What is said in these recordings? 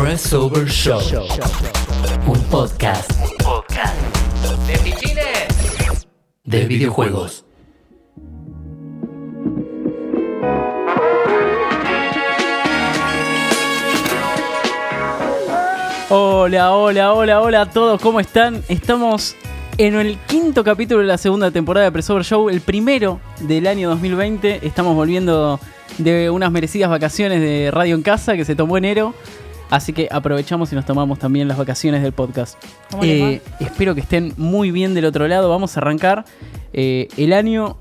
Press Over Show. Un podcast. podcast. De fichines. De videojuegos. Hola, hola, hola, hola a todos, ¿cómo están? Estamos en el quinto capítulo de la segunda temporada de Pressover Show, el primero del año 2020. Estamos volviendo de unas merecidas vacaciones de Radio en Casa que se tomó enero. Así que aprovechamos y nos tomamos también las vacaciones del podcast. ¿Cómo le Eh, espero que estén muy bien del otro lado. Vamos a arrancar eh, el año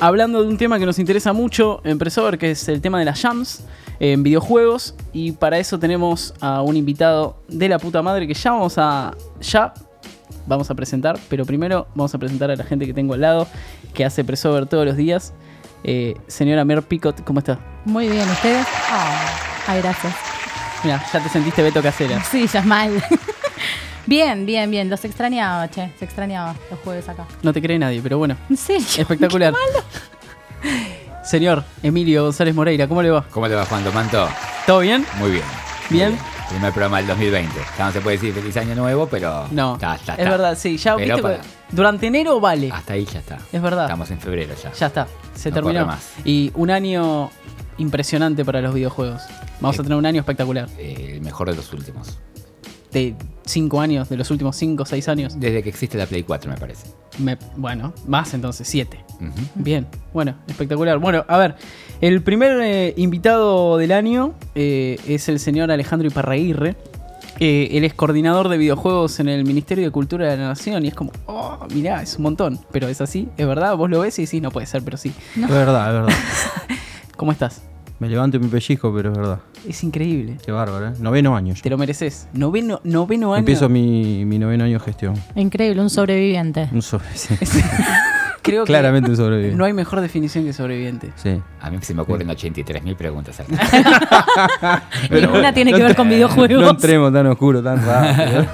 hablando de un tema que nos interesa mucho en Pressover, que es el tema de las jams en videojuegos. Y para eso tenemos a un invitado de la puta madre que ya vamos a. Ya vamos a presentar. Pero primero vamos a presentar a la gente que tengo al lado, que hace Pressover todos los días. Eh, señora Mer Picot, ¿cómo está? Muy bien, ¿ustedes? Ah, ay, gracias. Mira, ya te sentiste Beto Casera. Sí, ya es mal. bien, bien, bien. Los extrañaba, che. Se extrañaba los jueves acá. No te cree nadie, pero bueno, ¿En serio? espectacular. Señor Emilio González Moreira, ¿cómo le va? ¿Cómo te va, Juan Manto? ¿Todo bien? Muy bien. muy ¿Bien? Primer programa del 2020. Ya no se puede decir feliz año nuevo, pero. No, está, está, es verdad, sí, ya Pero viste, para- durante enero vale. Hasta ahí ya está. Es verdad. Estamos en febrero ya. Ya está, se No terminó. más. Y un año impresionante para los videojuegos. Vamos a tener un año espectacular. Eh, el mejor de los últimos. De 5 años, de los últimos 5 o 6 años. Desde que existe la Play 4, me parece. Me- bueno, más entonces, 7. Ujú. Bien, bueno, espectacular. Bueno, a ver, el primer eh, invitado del año eh, es el señor Alejandro Iparraguirre. Eh, él es coordinador de videojuegos en el Ministerio de Cultura de la Nación y es como, oh, mirá, es un montón. Pero es así, es verdad, vos lo ves y sí, no puede ser, pero sí. Es verdad, es verdad. ¿Cómo estás? Me levanto y me pellizco, pero es verdad. Es increíble. Qué bárbaro, ¿eh? Noveno año. Te lo mereces. Noveno, noveno año. Empiezo mi, mi noveno año de gestión. Increíble, un sobreviviente. Un sobre, Creo que Claramente un sobreviviente. no hay mejor definición que sobreviviente. Sí. A mí se me ocurren 83.000 preguntas. al- Ninguna tiene que ver con videojuegos. No entremos tan oscuro, tan rápido.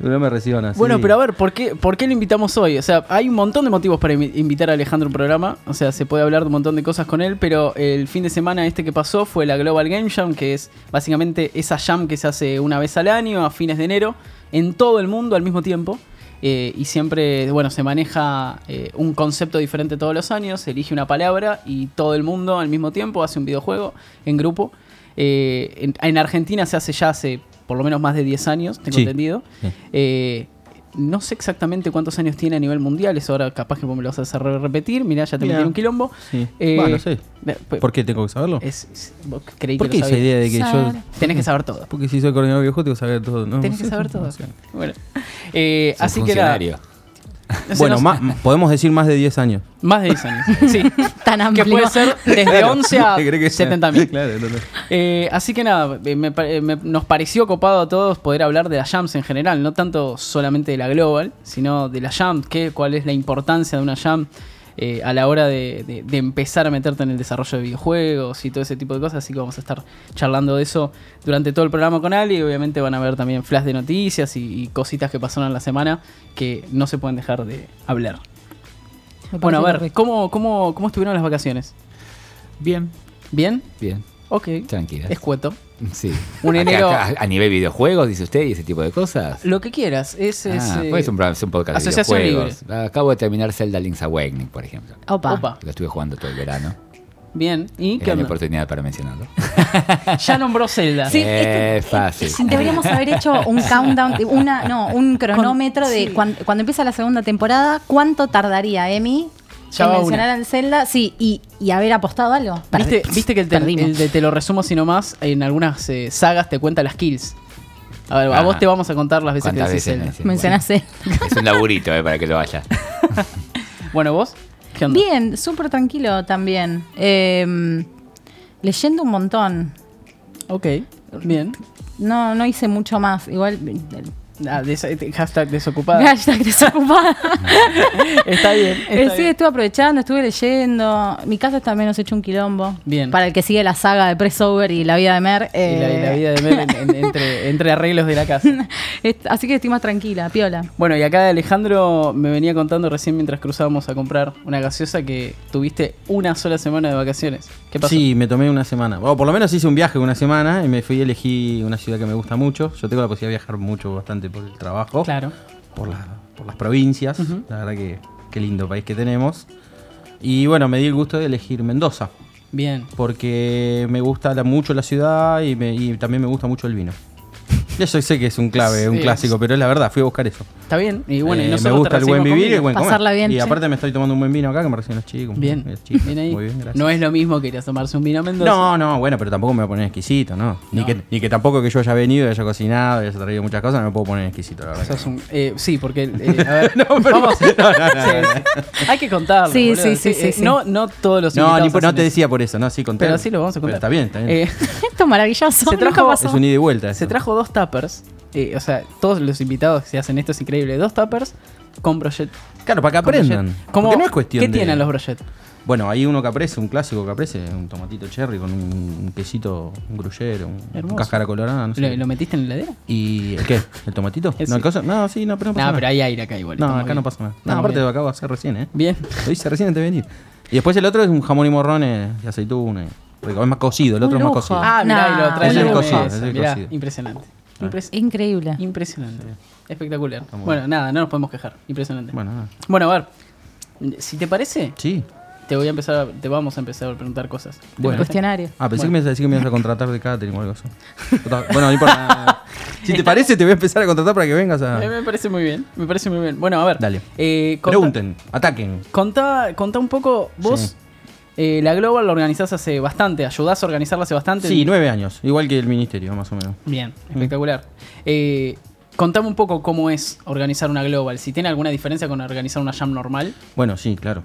no me reciban así. Bueno, pero a ver, ¿por qué, ¿por qué lo invitamos hoy? O sea, hay un montón de motivos para invi- invitar a Alejandro a un programa. O sea, se puede hablar de un montón de cosas con él, pero el fin de semana este que pasó fue la Global Game Jam, que es básicamente esa jam que se hace una vez al año, a fines de enero, en todo el mundo al mismo tiempo. Eh, y siempre, bueno, se maneja eh, un concepto diferente todos los años, se elige una palabra y todo el mundo al mismo tiempo hace un videojuego en grupo. Eh, en, en Argentina se hace ya hace por lo menos más de 10 años, tengo Sí. entendido. Sí. No sé exactamente cuántos años tiene a nivel mundial, eso ahora capaz que vos me lo vas a hacer repetir, mirá, ya te metí un quilombo. Sí. Eh, bueno, sí. eh, p- ¿Por qué tengo que saberlo? es- es- vos creí ¿Por que qué lo esa idea de que yo. Saber. Tenés que saber todo. Porque si soy coordinador de videojuegos, tengo que saber todo. ¿no? Tenés que saber todo. Bueno, Eh, así que nada. Bueno, no más, podemos decir más de 10 años. más de 10 años. Sí. Tan que amplio. puede ser desde 11 a ¿Qué crees que sea? 70 mil. Claro, no, no. Eh, así que nada, eh, me pa- me- nos pareció copado a todos poder hablar de las jams en general, no tanto solamente de la global, sino de la jam, qué, cuál es la importancia de una jam eh, a la hora de, de- de empezar a meterte en el desarrollo de videojuegos y todo ese tipo de cosas, así que vamos a estar charlando de eso durante todo el programa con Ali y obviamente van a ver también flash de noticias y, y cositas que pasaron en la semana que no se pueden dejar de hablar. Bueno, a ver. ¿cómo, cómo, cómo estuvieron las vacaciones? Bien, ¿Bien? bien. Ok. Tranquila. Escueto. Sí. Un enero- acá, a nivel videojuegos, dice usted, y ese tipo de cosas. Lo que quieras. Es, es, Ah, eh, pues es un, programa- es un podcast de Asociación videojuegos. Acabo de terminar Zelda Link's Awakening, por ejemplo. Opa. Opa. Lo estuve jugando todo el verano. Bien. ¿Y qué mi oportunidad para mencionarlo. Ya nombró Zelda. Sí, Eh, este- fácil. eh, Deberíamos haber hecho un countdown, una, no, un cronómetro de sí. cuan- cuando, empieza la segunda temporada, ¿cuánto tardaría Emi Ya en va mencionar una. al Zelda? Sí, y, y haber apostado algo. ¿Viste, que el, te, perdimos. el de Te lo resumo así nomás, en algunas eh, sagas te cuenta las kills. A ver, a vos te vamos a contar las veces que ¿Cuántas decís veces Zelda. Mencionaste. Es un laburito eh, para que lo vaya. Bueno, ¿vos? ¿Qué onda? Bien, súper tranquilo también. Eh, leyendo un montón. Ok, bien. No, no hice mucho más. Igual, Ah, des- hashtag desocupada. Hashtag desocupada. está bien. Eh, está sí, bien. estuve aprovechando, estuve leyendo. Mi casa también nos ha hecho un quilombo. Bien. Para el que sigue la saga de Pressover y la vida de Mer. Y la, y la eh, vida de en- en- entre, entre arreglos de la casa. Así que estoy más tranquila, piola. Bueno, y acá Alejandro me venía contando recién mientras cruzábamos a comprar una gaseosa que tuviste una sola semana de vacaciones. ¿Qué pasó? Sí, me tomé una semana. O por lo menos hice un viaje una semana y me fui a elegir una ciudad que me gusta mucho. Yo tengo la posibilidad de viajar mucho, bastante por el trabajo. Claro. Por, la- por las provincias. La verdad que qué lindo país que tenemos. Y bueno, me di el gusto de elegir Mendoza. Bien. Porque me gusta la- mucho la ciudad y, me- y también me gusta mucho el vino. Eso sé que es un clave, un clásico, pero es la verdad, fui a buscar eso. Está bien. Y bueno, y Eh, me nosotros te gusta el buen vivir y el buen comer. Pasarla bien, y che. aparte me estoy tomando un buen vino acá que me recién los chicos. Bien. Los chicos. Bien ahí. Muy bien, gracias. no es lo mismo que ir a tomarse un vino a Mendoza. No, no, bueno, pero tampoco me voy a poner exquisito, ¿no? Ni. Que, ni que tampoco que yo haya venido, haya cocinado, haya traído muchas cosas, no me puedo poner exquisito, la verdad. Un- eh, sí, porque. eh, a ver, No, pero- vamos. no, no, no, Sí, sí. Hay que contarlo. Sí, boludo. sí, sí, sí, eh, sí. No, no todos los No, ni no te decía por eso, no, sí, conté. Pero sí lo vamos a contar. está bien, está bien. Eh, Esto es maravilloso. Se trajo- es un ida y vuelta. se trajo dos tuppers. Eh, o sea, todos los invitados que hacen esto es increíble. Dos tuppers con brochet. Claro, para que aprendan. brochet. ¿Cómo- Porque no es cuestión ¿Qué de- tienen los brochet? Bueno, hay uno caprese, un clásico caprese, un tomatito cherry con un, un quesito, un gruyere, un, cáscara colorada, no sé. ¿Lo, lo metiste en la heladera? ¿Y el qué? ¿El tomatito? No, el coso- no, sí, no, pero no pasa No, nada. pero hay aire acá igual. No, acá bien. no pasa nada. No, aparte bien. lo acabo de hacer recién, ¿eh? Bien. Lo hice recién antes de venir. Y después el otro es un jamón y morrones de aceituna. y- rico. Es más cocido, el otro es más cocido. Ah, mirá, y lo ese es Mirá, cocido. impresionante. Ah. Impres- Increíble. Impresionante. Espectacular. Bueno, nada, no nos podemos quejar. Impresionante. Bueno, nada. Bueno, a ver. Si te parece, Sí. te voy a empezar, a- te vamos a empezar a preguntar cosas. Bueno. Cuestionario. Ah, pensé Bueno. que me ibas a decir que me ibas a contratar de catering o algo así. Bueno, no importa. Si te parece, te voy a empezar a contratar para que vengas a. Eh, Me parece muy bien, me parece muy bien. Bueno, a ver. Dale. Eh, Pregunten, ataquen. Contá, contá un poco, vos, Sí. Eh, la Global la organizás hace bastante, ayudás a organizarla hace bastante. Sí, nueve años, igual que el ministerio, más o menos. Bien, espectacular. Eh, contame un poco cómo es organizar una Global, si tiene alguna diferencia con organizar una Jam normal. Bueno, sí, claro.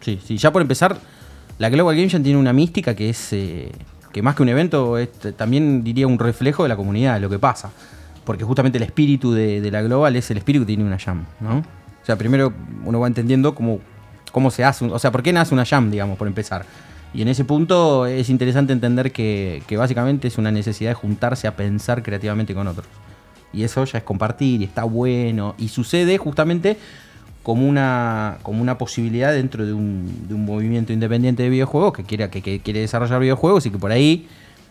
Sí, sí. Ya por empezar, la Global Game Jam tiene una mística que es. eh, que más que un evento, es también diría un reflejo de la comunidad, de lo que pasa. Porque justamente el espíritu de, de la Global es el espíritu que tiene una Jam, ¿no? O sea, primero uno va entendiendo cómo, cómo se hace. o sea, por qué nace una Jam, digamos, por empezar. Y en ese punto es interesante entender que, básicamente es una necesidad de juntarse a pensar creativamente con otros. Y eso ya es compartir y está bueno. Y sucede justamente como una, como una posibilidad dentro de un, movimiento independiente de videojuegos que quiere, que, quiere desarrollar videojuegos y que por ahí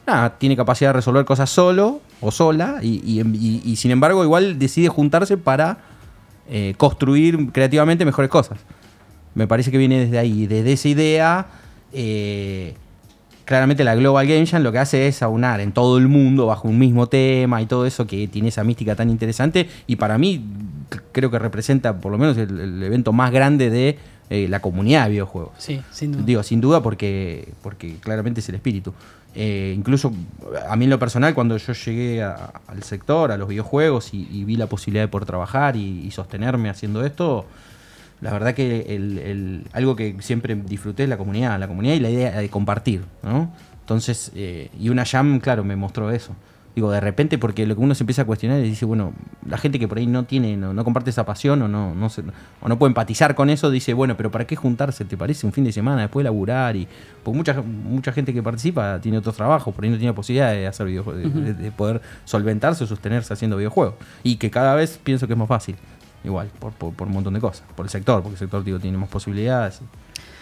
nada, tiene capacidad de resolver cosas solo o sola y sin embargo igual decide juntarse para eh, construir creativamente mejores cosas. Me parece que viene desde ahí, desde esa idea. eh, claramente la Global Game Jam lo que hace es aunar en todo el mundo bajo un mismo tema y todo eso que tiene esa mística tan interesante y para mí creo que representa por lo menos el, el evento más grande de eh, la comunidad de videojuegos. Sí, sin duda. Digo, sin duda porque, porque claramente es el espíritu. Eh, incluso a mí en lo personal, cuando yo llegué a- al sector, a los videojuegos y, y vi la posibilidad de poder trabajar y, y sostenerme haciendo esto, la verdad que el- el- algo que siempre disfruté es la comunidad, la comunidad y la idea de compartir, ¿no? Entonces, eh, y una jam, claro, me mostró eso. Digo, de repente, porque lo que uno se empieza a cuestionar y dice, bueno, la gente que por ahí no tiene, no, no comparte esa pasión o no, no se- o no puede empatizar con eso, dice, bueno, pero ¿para qué juntarse? ¿Te parece un fin de semana después de laburar? Y, porque mucha, mucha gente que participa tiene otros trabajos, por ahí no tiene posibilidad de hacer videojuegos, de, de- de poder solventarse o sostenerse haciendo videojuegos. Y que cada vez pienso que es más fácil. Igual, por, por- por un montón de cosas. Por el sector, porque el sector digo, tiene más posibilidades.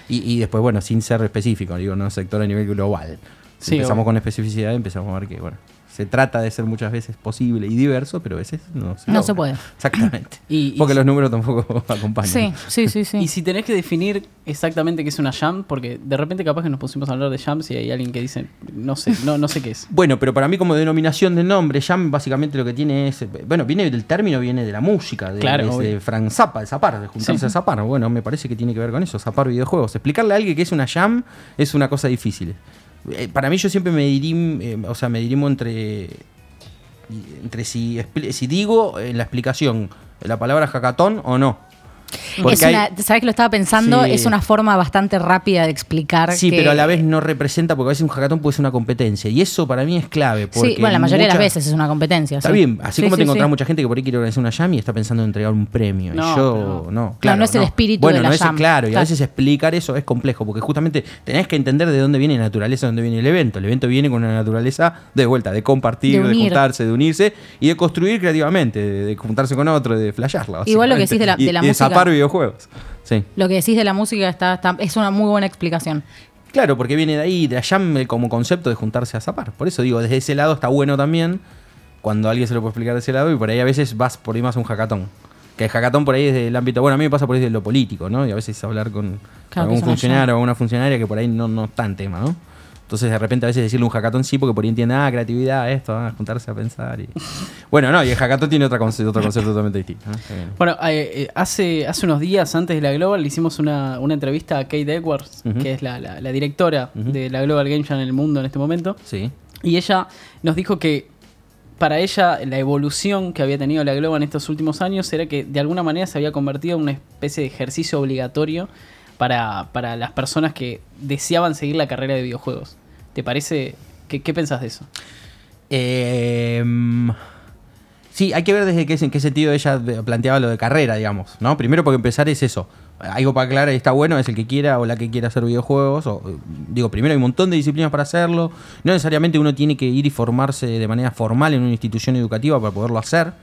Y, y después, bueno, sin ser específico, digo, no sector a nivel global. Si Sí, empezamos obvio. con especificidad, empezamos a ver que, bueno, se trata de ser muchas veces posible y diverso, pero a veces no se No se puede. Exactamente. Y- y porque si- los números tampoco acompañan. Sí, sí, sí, sí. Y si tenés que definir exactamente qué es una jam, porque de repente capaz que nos pusimos a hablar de jams y hay alguien que dice, no sé, no, no sé qué es. Bueno, pero para mí como denominación del nombre, jam básicamente lo que tiene es, bueno, viene del término, viene de la música, de, Claro, de- de Frank Zappa, de zapar, de juntarse Sí. a zapar. Bueno, me parece que tiene que ver con eso, zapar videojuegos. Explicarle a alguien que es una jam es una cosa difícil. Eh, para mí yo siempre me dirim, eh, o sea, me dirimo entre, entre si, si digo en la explicación la palabra hackathon o no. Es hay- ¿Sabes que lo estaba pensando? Sí. Es una forma bastante rápida de explicar. Sí, que- pero a la vez no representa, porque a veces un hackathon puede ser una competencia. Y eso para mí es clave. Porque Sí, bueno, la mayoría de las veces es una competencia. Está sí. bien, así Sí, como sí, te encontrás sí. mucha gente que por ahí quiere organizar una jam y está pensando en entregar un premio. No, y yo, no. Claro, no es el espíritu bueno, de la no es jam. claro, y a veces explicar eso es complejo, porque justamente tenés que entender de dónde viene la naturaleza, de dónde viene el evento. El evento viene con una naturaleza de vuelta, de compartir, De juntarse, de unirse y de construir creativamente, de, de juntarse con otro, de flashearla. Igual lo que decís de la- de la y música. Videojuegos. Sí. Lo que decís de la música está, está- es una muy buena explicación. Claro, porque viene de ahí, de eh, como concepto de juntarse a zapar. Por eso digo, desde ese lado está bueno también cuando alguien se lo puede explicar de ese lado y por ahí a veces vas por ahí más a un hackathon. Que el hackathon por ahí es del ámbito, bueno, a mí me pasa por ahí de lo político, ¿no? Y a veces hablar con, Claro, algún funcionario o una funcionaria que por ahí no, no está en tema, ¿no? Entonces de repente a veces decirle un hackathon sí, porque por ahí entiende, ah, creatividad, esto, ah, juntarse a pensar. Y... bueno, no, y el hackathon tiene otra conce- otro concepto totalmente distinto. Bueno, eh, eh, hace, hace unos días antes de la Global le hicimos una, una entrevista a Kate Edwards, que es la, la- la directora de la Global Game Jam en el mundo en este momento. Sí. Y ella nos dijo que para ella la evolución que había tenido la Global en estos últimos años era que de alguna manera se había convertido en una especie de ejercicio obligatorio para, para las personas que deseaban seguir la carrera de videojuegos. ¿Te parece? ¿Qué, qué pensás de eso? Eh, sí, hay que ver desde qué, en qué sentido ella planteaba lo de carrera, digamos, ¿no? Primero porque empezar es eso. Algo para aclarar está bueno es el que quiera o la que quiera hacer videojuegos. Eh, digo, primero hay un montón de disciplinas para hacerlo. No necesariamente uno tiene que ir y formarse de manera formal en una institución educativa para poderlo hacer.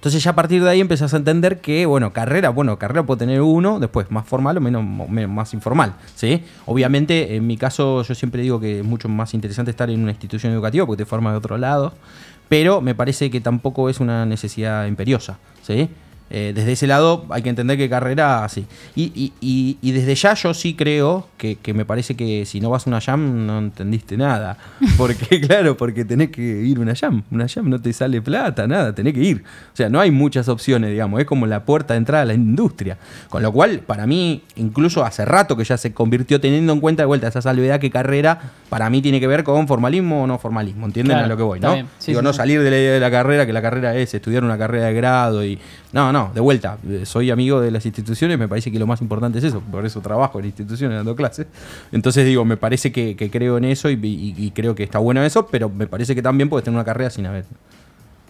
Entonces ya a partir de ahí empezás a entender que, bueno, carrera, bueno, carrera puede tener uno, después más formal o menos, más informal, ¿sí? Obviamente, en mi caso, yo siempre digo que es mucho más interesante estar en una institución educativa porque te forma de otro lado, pero me parece que tampoco es una necesidad imperiosa, ¿sí? Eh, desde ese lado hay que entender que carrera, sí. Y, y- y- y desde ya yo sí creo que, que me parece que si no vas a una jam no entendiste nada. Porque, claro, porque tenés que ir a una jam. Una jam no te sale plata, nada, tenés que ir. O sea, no hay muchas opciones, digamos. Es como la puerta de entrada a la industria. Con lo cual, para mí, incluso hace rato que ya se convirtió teniendo en cuenta de vuelta esa salvedad que carrera, para mí tiene que ver con formalismo o no formalismo. ¿Entienden Claro, a lo que voy, no? Sí, Digo, sí, no sí. salir de la idea de la carrera, que la carrera es estudiar una carrera de grado y. No, no, de vuelta. eh, Soy amigo de las instituciones, me parece que lo más importante es eso, por eso trabajo en instituciones dando clases. Entonces digo, me parece que, creo en eso y, y- y creo que está bueno eso, pero me parece que también puedes tener una carrera sin haber.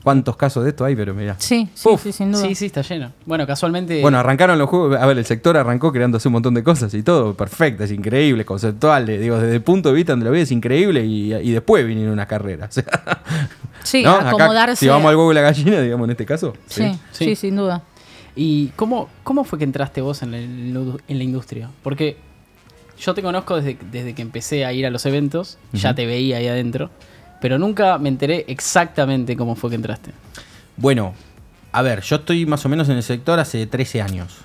¿Cuántos casos de esto hay? Pero mira. Sí, sí, Uf. sí, sin duda. Sí, sí, está lleno. Bueno, casualmente... Bueno, arrancaron los juegos. A ver, el sector arrancó creándose un montón de cosas y todo. Perfecto, es increíble, conceptual. eh, Digo, desde el punto de vista donde lo ves es increíble y, y después vinieron unas carreras. O sea, Sí, ¿no? Acá, acomodarse. si vamos al huevo y la gallina, digamos, en este caso. Sí, sí, Sí. sin duda. ¿Y cómo, cómo fue que entraste vos en la, en la industria? Porque yo te conozco desde, desde que empecé a ir a los eventos, ya te veía ahí adentro, pero nunca me enteré exactamente cómo fue que entraste. Bueno, a ver, yo estoy más o menos en el sector hace 13 años.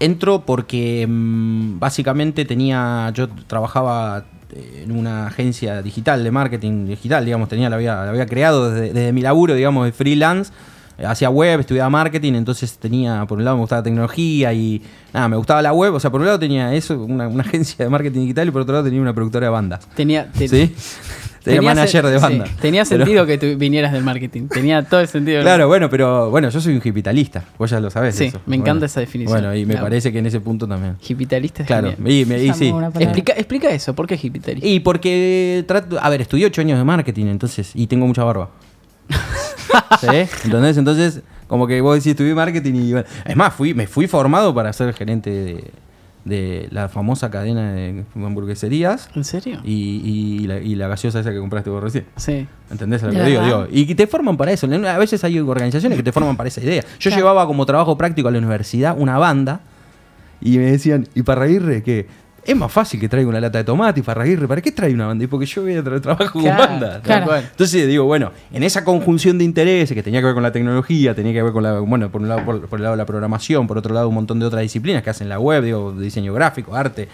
Entro porque mm, básicamente tenía, yo trabajaba eh, en una agencia digital de marketing digital, digamos, tenía, la había, la había creado desde, desde mi laburo, digamos, de freelance. Hacía web, estudiaba marketing, entonces tenía, por un lado me gustaba tecnología y nada, me gustaba la web, o sea, por un lado tenía eso, una, una agencia de marketing digital y por otro lado tenía una productora de bandas. Tenía, te- ¿Sí? Tenía tenía manager de sí, banda. tenía Pero- sentido que tú vinieras del marketing. Tenía todo el sentido. Claro, bueno, pero bueno, yo soy un hipitalista, vos ya lo sabés. Sí, eso. me encanta Bueno. esa definición. Bueno, y me Claro. parece que en ese punto también. Hipitalista es Claro, genial. y, me- y sí. Explica, explica eso, ¿por qué hipitalista? Y porque trato, a ver, estudié ocho años de marketing, entonces, y tengo mucha barba. ¿Sí? ¿Entendés? Entonces, como que vos decís, estudié marketing y bueno, es más, fui, me fui formado para ser gerente de, de la famosa cadena de hamburgueserías ¿En serio? y, y la, y la gaseosa esa que compraste vos recién. Sí. ¿Entendés lo ¿De que digo? digo? Y que te forman para eso. A veces hay organizaciones que te forman para esa idea. Yo Claro. llevaba como trabajo práctico a la universidad una banda y me decían, ¿y para reírre qué? Es más fácil que traiga una lata de tomate y para reírre, ¿para qué trae una banda? Y porque yo voy a tra- trabajo Claro, con banda. claro. Entonces digo, bueno, en esa conjunción de intereses que tenía que ver con la tecnología, tenía que ver con la, bueno, por un lado, por, por el lado de la programación, por otro lado un montón de otras disciplinas que hacen la web, digo, diseño gráfico, arte,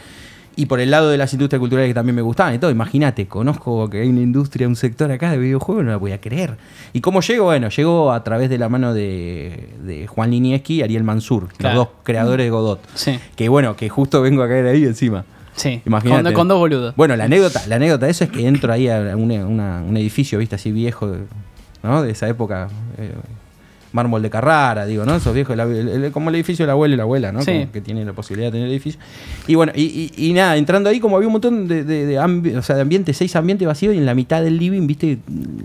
y por el lado de las industrias culturales que también me gustaban y todo. Imagínate, conozco que hay una industria, un sector acá de videojuegos, no la voy a creer. ¿Y cómo llego? Bueno, llego a través de la mano de, de Juan Linieski y Ariel Mansur, Claro. los dos creadores de Godot. Sí. Que bueno, que justo vengo a caer ahí encima. Sí. Imagínate. Con, con dos boludos. Bueno, la anécdota, la anécdota de eso es que entro ahí a una- una- un edificio, viste, así viejo, ¿no? De esa época. eh, mármol de Carrara, digo, ¿no? Esos viejos, la- el- el- como el edificio del abuelo y la abuela, ¿no? Sí. Como que tiene la posibilidad de tener edificio. Y bueno, y, y- y nada, entrando ahí, como había un montón de, de, de ambi- o sea, de ambiente, seis ambientes vacíos y en la mitad del living, viste,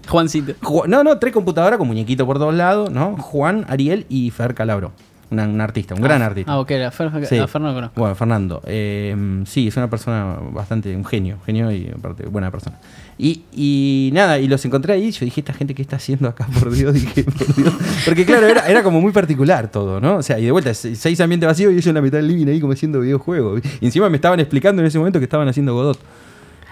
Juancito. Ju- No, no, tres computadoras con muñequito por todos lados, ¿no? Juan, Ariel y Fer Calabro. Una- un artista, un gran artista. Ah, ok, la Fer, Sí. a Fer lo conozco. Bueno, Fernando. eh, sí, es una persona bastante, un genio, genio y aparte buena persona. Y, y nada, y los encontré ahí yo dije, esta gente qué está haciendo acá, por Dios, dije, por Dios. Porque claro, era, era como muy particular todo, ¿no? O sea, y de vuelta, se- seis ambientes vacíos y ellos en la mitad del living ahí como haciendo videojuegos. Y encima me estaban explicando en ese momento que estaban haciendo Godot.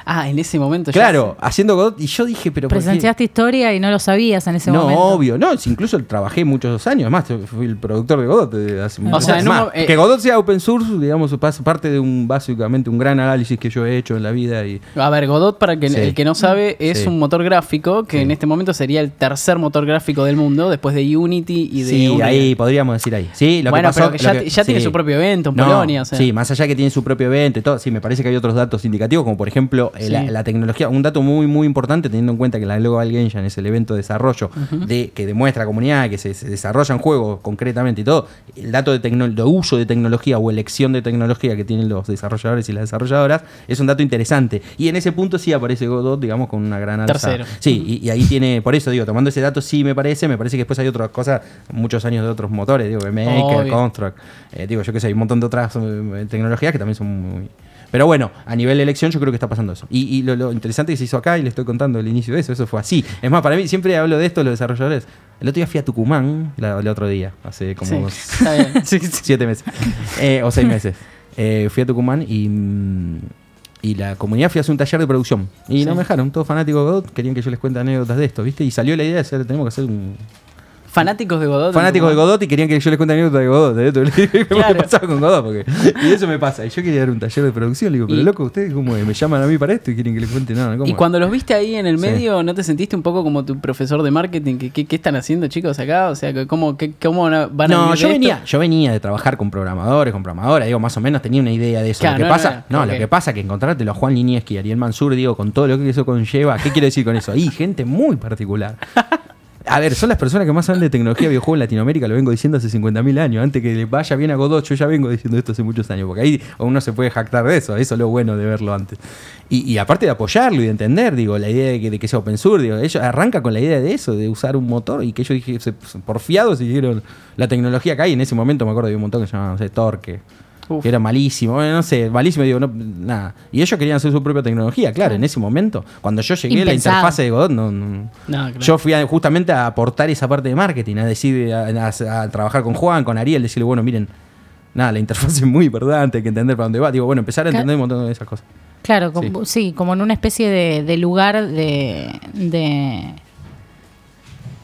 Ah, en ese momento ya Claro, haciendo Godot. Y yo dije, pero. Presenciaste historia y no lo sabías en ese no, momento. obvio. No, incluso trabajé muchos años más. Fui el productor de Godot. hace muchos sea, un más. eh, que Godot sea open source, digamos, parte de un básicamente un gran análisis que yo he hecho en la vida. y A ver, Godot, para que Sí. el que no sabe, es Sí. un motor gráfico que Sí. en este momento sería el tercer motor gráfico del mundo, después de Unity y de Sí, ahí podríamos decir ahí. Sí, lo Bueno, que pasó, pero que lo ya- ya tiene su propio evento en No, Polonia, o sea. Sí, más allá que tiene su propio evento y todo, sí, me parece que hay otros datos indicativos, como por ejemplo Sí. la, la tecnología. Un dato muy, muy importante, teniendo en cuenta que la Global Jam es el evento de desarrollo de, que demuestra a la comunidad que se, se desarrollan juegos concretamente y todo. El dato de, de uso de tecnología o elección de tecnología que tienen los desarrolladores y las desarrolladoras es un dato interesante. Y en ese punto sí aparece Godot, digamos, con una gran alza. Tercero. Sí, y, y ahí tiene, por eso digo, tomando ese dato sí me parece, me parece que después hay otras cosas, muchos años de otros motores, digo, Maker, Obvio. Construct, eh, digo, yo qué sé, hay un montón de otras eh, tecnologías que también son muy... Pero bueno, a nivel de elección yo creo que está pasando eso. Y, y lo, lo interesante que se hizo acá, y le estoy contando el inicio de eso, eso fue así. Es más, para mí siempre hablo de esto, los desarrolladores. El otro día fui a Tucumán, la- el otro día, hace como Sí. Sí, sí. siete meses, Eh, o seis meses. Eh, fui a Tucumán y, mm, y la comunidad fui a hacer un taller de producción. Y Sí. no me dejaron, todos fanáticos de Godot, querían que yo les cuente anécdotas de esto, ¿viste? Y salió la idea de hacer, tenemos que hacer un... Fanáticos de Godot. Fanáticos de Godot y querían que yo les cuente anécdotas de Godot. Dije, ¿Qué Claro. pasaba con Godot? Porque, y eso me pasa. Y yo quería dar un taller de producción. Le digo, pero Y- loco, ustedes cómo es? me llaman a mí para esto y quieren que les cuente nada. ¿cómo Y cuando los viste ahí en el Sí. medio, ¿no te sentiste un poco como tu profesor de marketing? ¿Qué, qué, qué están haciendo chicos acá? O sea, ¿cómo, qué- cómo van a No, yo venía, esto? yo venía de trabajar con programadores, con programadoras, digo, más o menos tenía una idea de eso. Claro, lo que no, pasa, no, no, no, lo que pasa que encontrártelo a Juan Linieski y Ariel Mansur, digo, con todo lo que eso conlleva, ¿qué quiero decir con eso? Y gente muy particular. A ver, son las personas que más saben de tecnología videojuego en Latinoamérica, lo vengo diciendo hace 50.000 años. Antes que vaya bien a Godot, yo ya vengo diciendo esto hace muchos años, porque ahí uno se puede jactar de eso, eso es lo bueno de verlo antes. Y, y aparte de apoyarlo y de entender, digo, la idea de que, sea open source, ellos arranca con la idea de eso, de usar un motor, y que ellos dije, se, porfiados siguieron la tecnología que hay. En ese momento me acuerdo de un montón que se llamaba, Torque. Uf. Que era malísimo, bueno, no sé, malísimo, digo, no, nada. Y ellos querían hacer su propia tecnología, claro, en ese momento. Cuando yo llegué, la Impensado. interfase de Godot no, no- No, claro. yo fui a- justamente a aportar esa parte de marketing, a decir, a, a- a trabajar con Juan, con Ariel, decirle, bueno, miren, nada, la interfaz es muy importante, hay que entender para dónde va. Digo, bueno, empezar a entender un montón de esas cosas. Claro, como- sí. como en una especie de, de lugar de, de,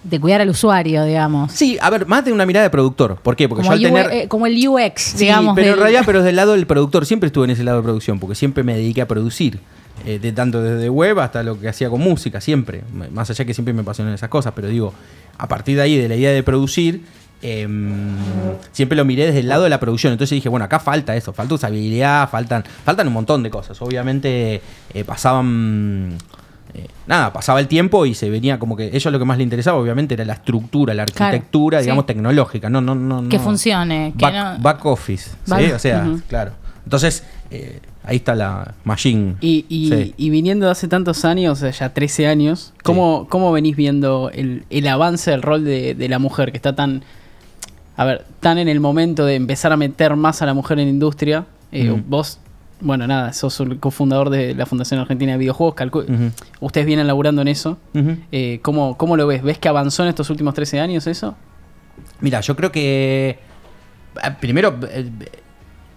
de cuidar al usuario, digamos. Sí, a ver, más de una mirada de productor. ¿Por qué? Porque Como, yo al el tener... Eh, como el UX, Sí, digamos. pero en del- realidad, pero desde el lado del productor, siempre estuve en ese lado de producción, porque siempre me dediqué a producir. eh, de tanto desde web hasta lo que hacía con música, siempre. Más allá que siempre me apasionan esas cosas, pero digo, a partir de ahí, de la idea de producir, em, siempre lo miré desde el lado de la producción. Entonces dije, bueno, acá falta eso, falta usabilidad, faltan, faltan un montón de cosas. Obviamente eh, pasaban. Eh, nada, pasaba el tiempo y se venía como que ellos lo que más les interesaba, obviamente, era la estructura, la Claro, arquitectura, sí. digamos, tecnológica. No, no, no, Que no. funcione. Que Back, no- back office, ¿sí? O sea, claro. Entonces, eh, ahí está la machine. Y, y, Sí. y viniendo de hace tantos años, sea, ya 13 años, ¿cómo, cómo venís viendo el, el avance del rol de, de la mujer que está tan, a ver, tan en el momento de empezar a meter más a la mujer en la industria? Eh, Mm. Vos, bueno, nada, sos el cofundador de la Fundación Argentina de Videojuegos, calcu- ustedes vienen laburando en eso. Eh, ¿cómo, ¿Cómo lo ves? ¿Ves que avanzó en estos últimos 13 años eso? Mira, yo creo que. ah, Primero, eh,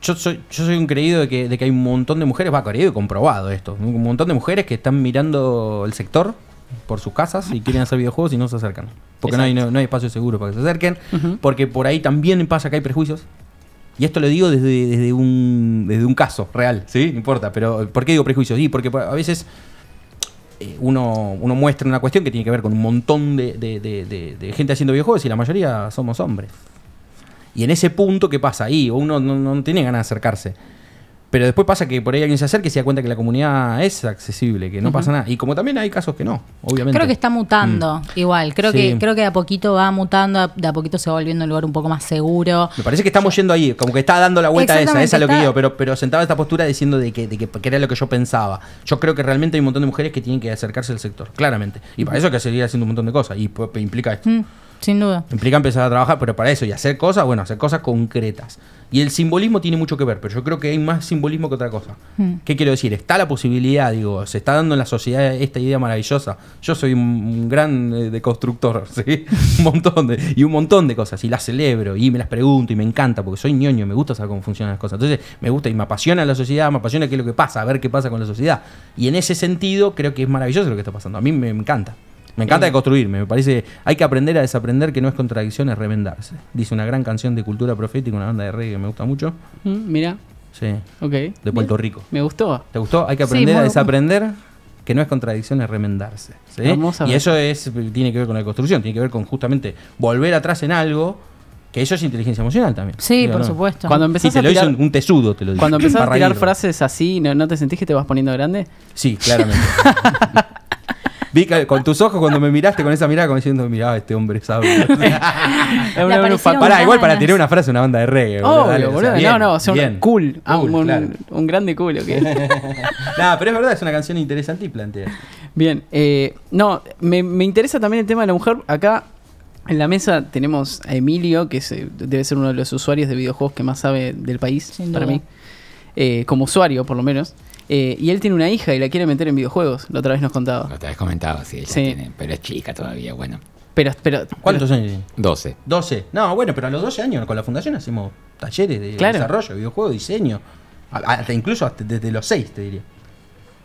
yo soy, yo soy un creído de que, de que hay un montón de mujeres, va creído y comprobado esto. Un montón de mujeres que están mirando el sector por sus casas y quieren hacer videojuegos y no se acercan. Porque no hay, no, no hay espacio seguro para que se acerquen. Porque por ahí también pasa que hay prejuicios. Y esto lo digo desde, desde, un, desde un caso real, ¿sí? No importa. Pero ¿por qué digo prejuicios? Sí, porque a veces eh, uno, uno muestra una cuestión que tiene que ver con un montón de- de- de gente haciendo videojuegos y la mayoría somos hombres. Y en ese punto, ¿qué pasa? Ahí uno no, no tiene ganas de acercarse. Pero después pasa que por ahí alguien se acerca y se da cuenta que la comunidad es accesible, que no pasa nada. Y como también hay casos que no, obviamente. Creo que está mutando igual. Creo Sí. que creo que de a poquito va mutando, de a poquito se va volviendo un lugar un poco más seguro. Me parece que estamos yendo ahí, como que está dando la vuelta a esa, esa es lo que digo, pero, pero sentaba esta postura diciendo de que, de que, que era lo que yo pensaba. Yo creo que realmente hay un montón de mujeres que tienen que acercarse al sector, claramente. Y para eso hay que seguir haciendo un montón de cosas. Y implica esto. Mm, sin duda. Implica empezar a trabajar, pero para eso y hacer cosas, bueno, hacer cosas concretas. Y el simbolismo tiene mucho que ver, pero yo creo que hay más simbolismo que otra cosa. Mm. ¿Qué quiero decir? Está la posibilidad, digo, se está dando en la sociedad esta idea maravillosa. Yo soy un, gran eh, deconstructor, ¿sí? un montón de, y un montón de cosas, y las celebro, y me las pregunto, y me encanta, porque soy ñoño, me gusta saber cómo funcionan las cosas. Entonces, me gusta y me apasiona la sociedad, me apasiona qué es lo que pasa, a ver qué pasa con la sociedad. Y en ese sentido, creo que es maravilloso lo que está pasando. A mí me encanta. Me encanta de construirme, me parece, hay que aprender a desaprender que no es contradicción, es remendarse. Dice una gran canción de cultura profética, una banda de reggae que me gusta mucho. Mm, Mira, Sí, ok. de Puerto Rico. Me gustó. ¿Te gustó? Hay que Sí, aprender a desaprender que no es contradicción, es remendarse. ¿sí? Vamos a Y eso es, tiene que ver con la construcción, tiene que ver con justamente volver atrás en algo, que eso es inteligencia emocional también. Sí, Digo, por ¿no? supuesto. Cuando Y empezás te a lo hizo un, un tesudo, te lo digo. cuando empezás a tirar frases así, ¿no, ¿no te sentís que te vas poniendo grande? Sí, claramente. Vi que con tus ojos cuando me miraste con esa mirada como diciendo, mirá, este hombre sabe. Pará, igual para tirar una frase una banda de reggae. dale, o sea, bien, no, no, o sea, un bien. cool. Ah, Cool, un, claro. un grande cool, ok. Nah, pero es verdad, es una canción interesante y plantea. Bien, eh, no, me, me interesa también el tema de la mujer. Acá en la mesa tenemos a Emilio, que es, eh, debe ser uno de los usuarios de videojuegos que más sabe del país, Sin para duda. mí. Eh, como usuario, por lo menos. Eh, y él tiene una hija y la quiere meter en videojuegos, la otra vez nos contaba. Lo te habías comentado, sí, ella Sí. tiene, pero es chica todavía, bueno. Pero, pero, ¿Cuántos años tiene? 12. 12. No, bueno, pero a los 12 años con la fundación hacemos talleres de Claro. desarrollo, videojuego, diseño. Hasta incluso hasta desde los 6, te diría.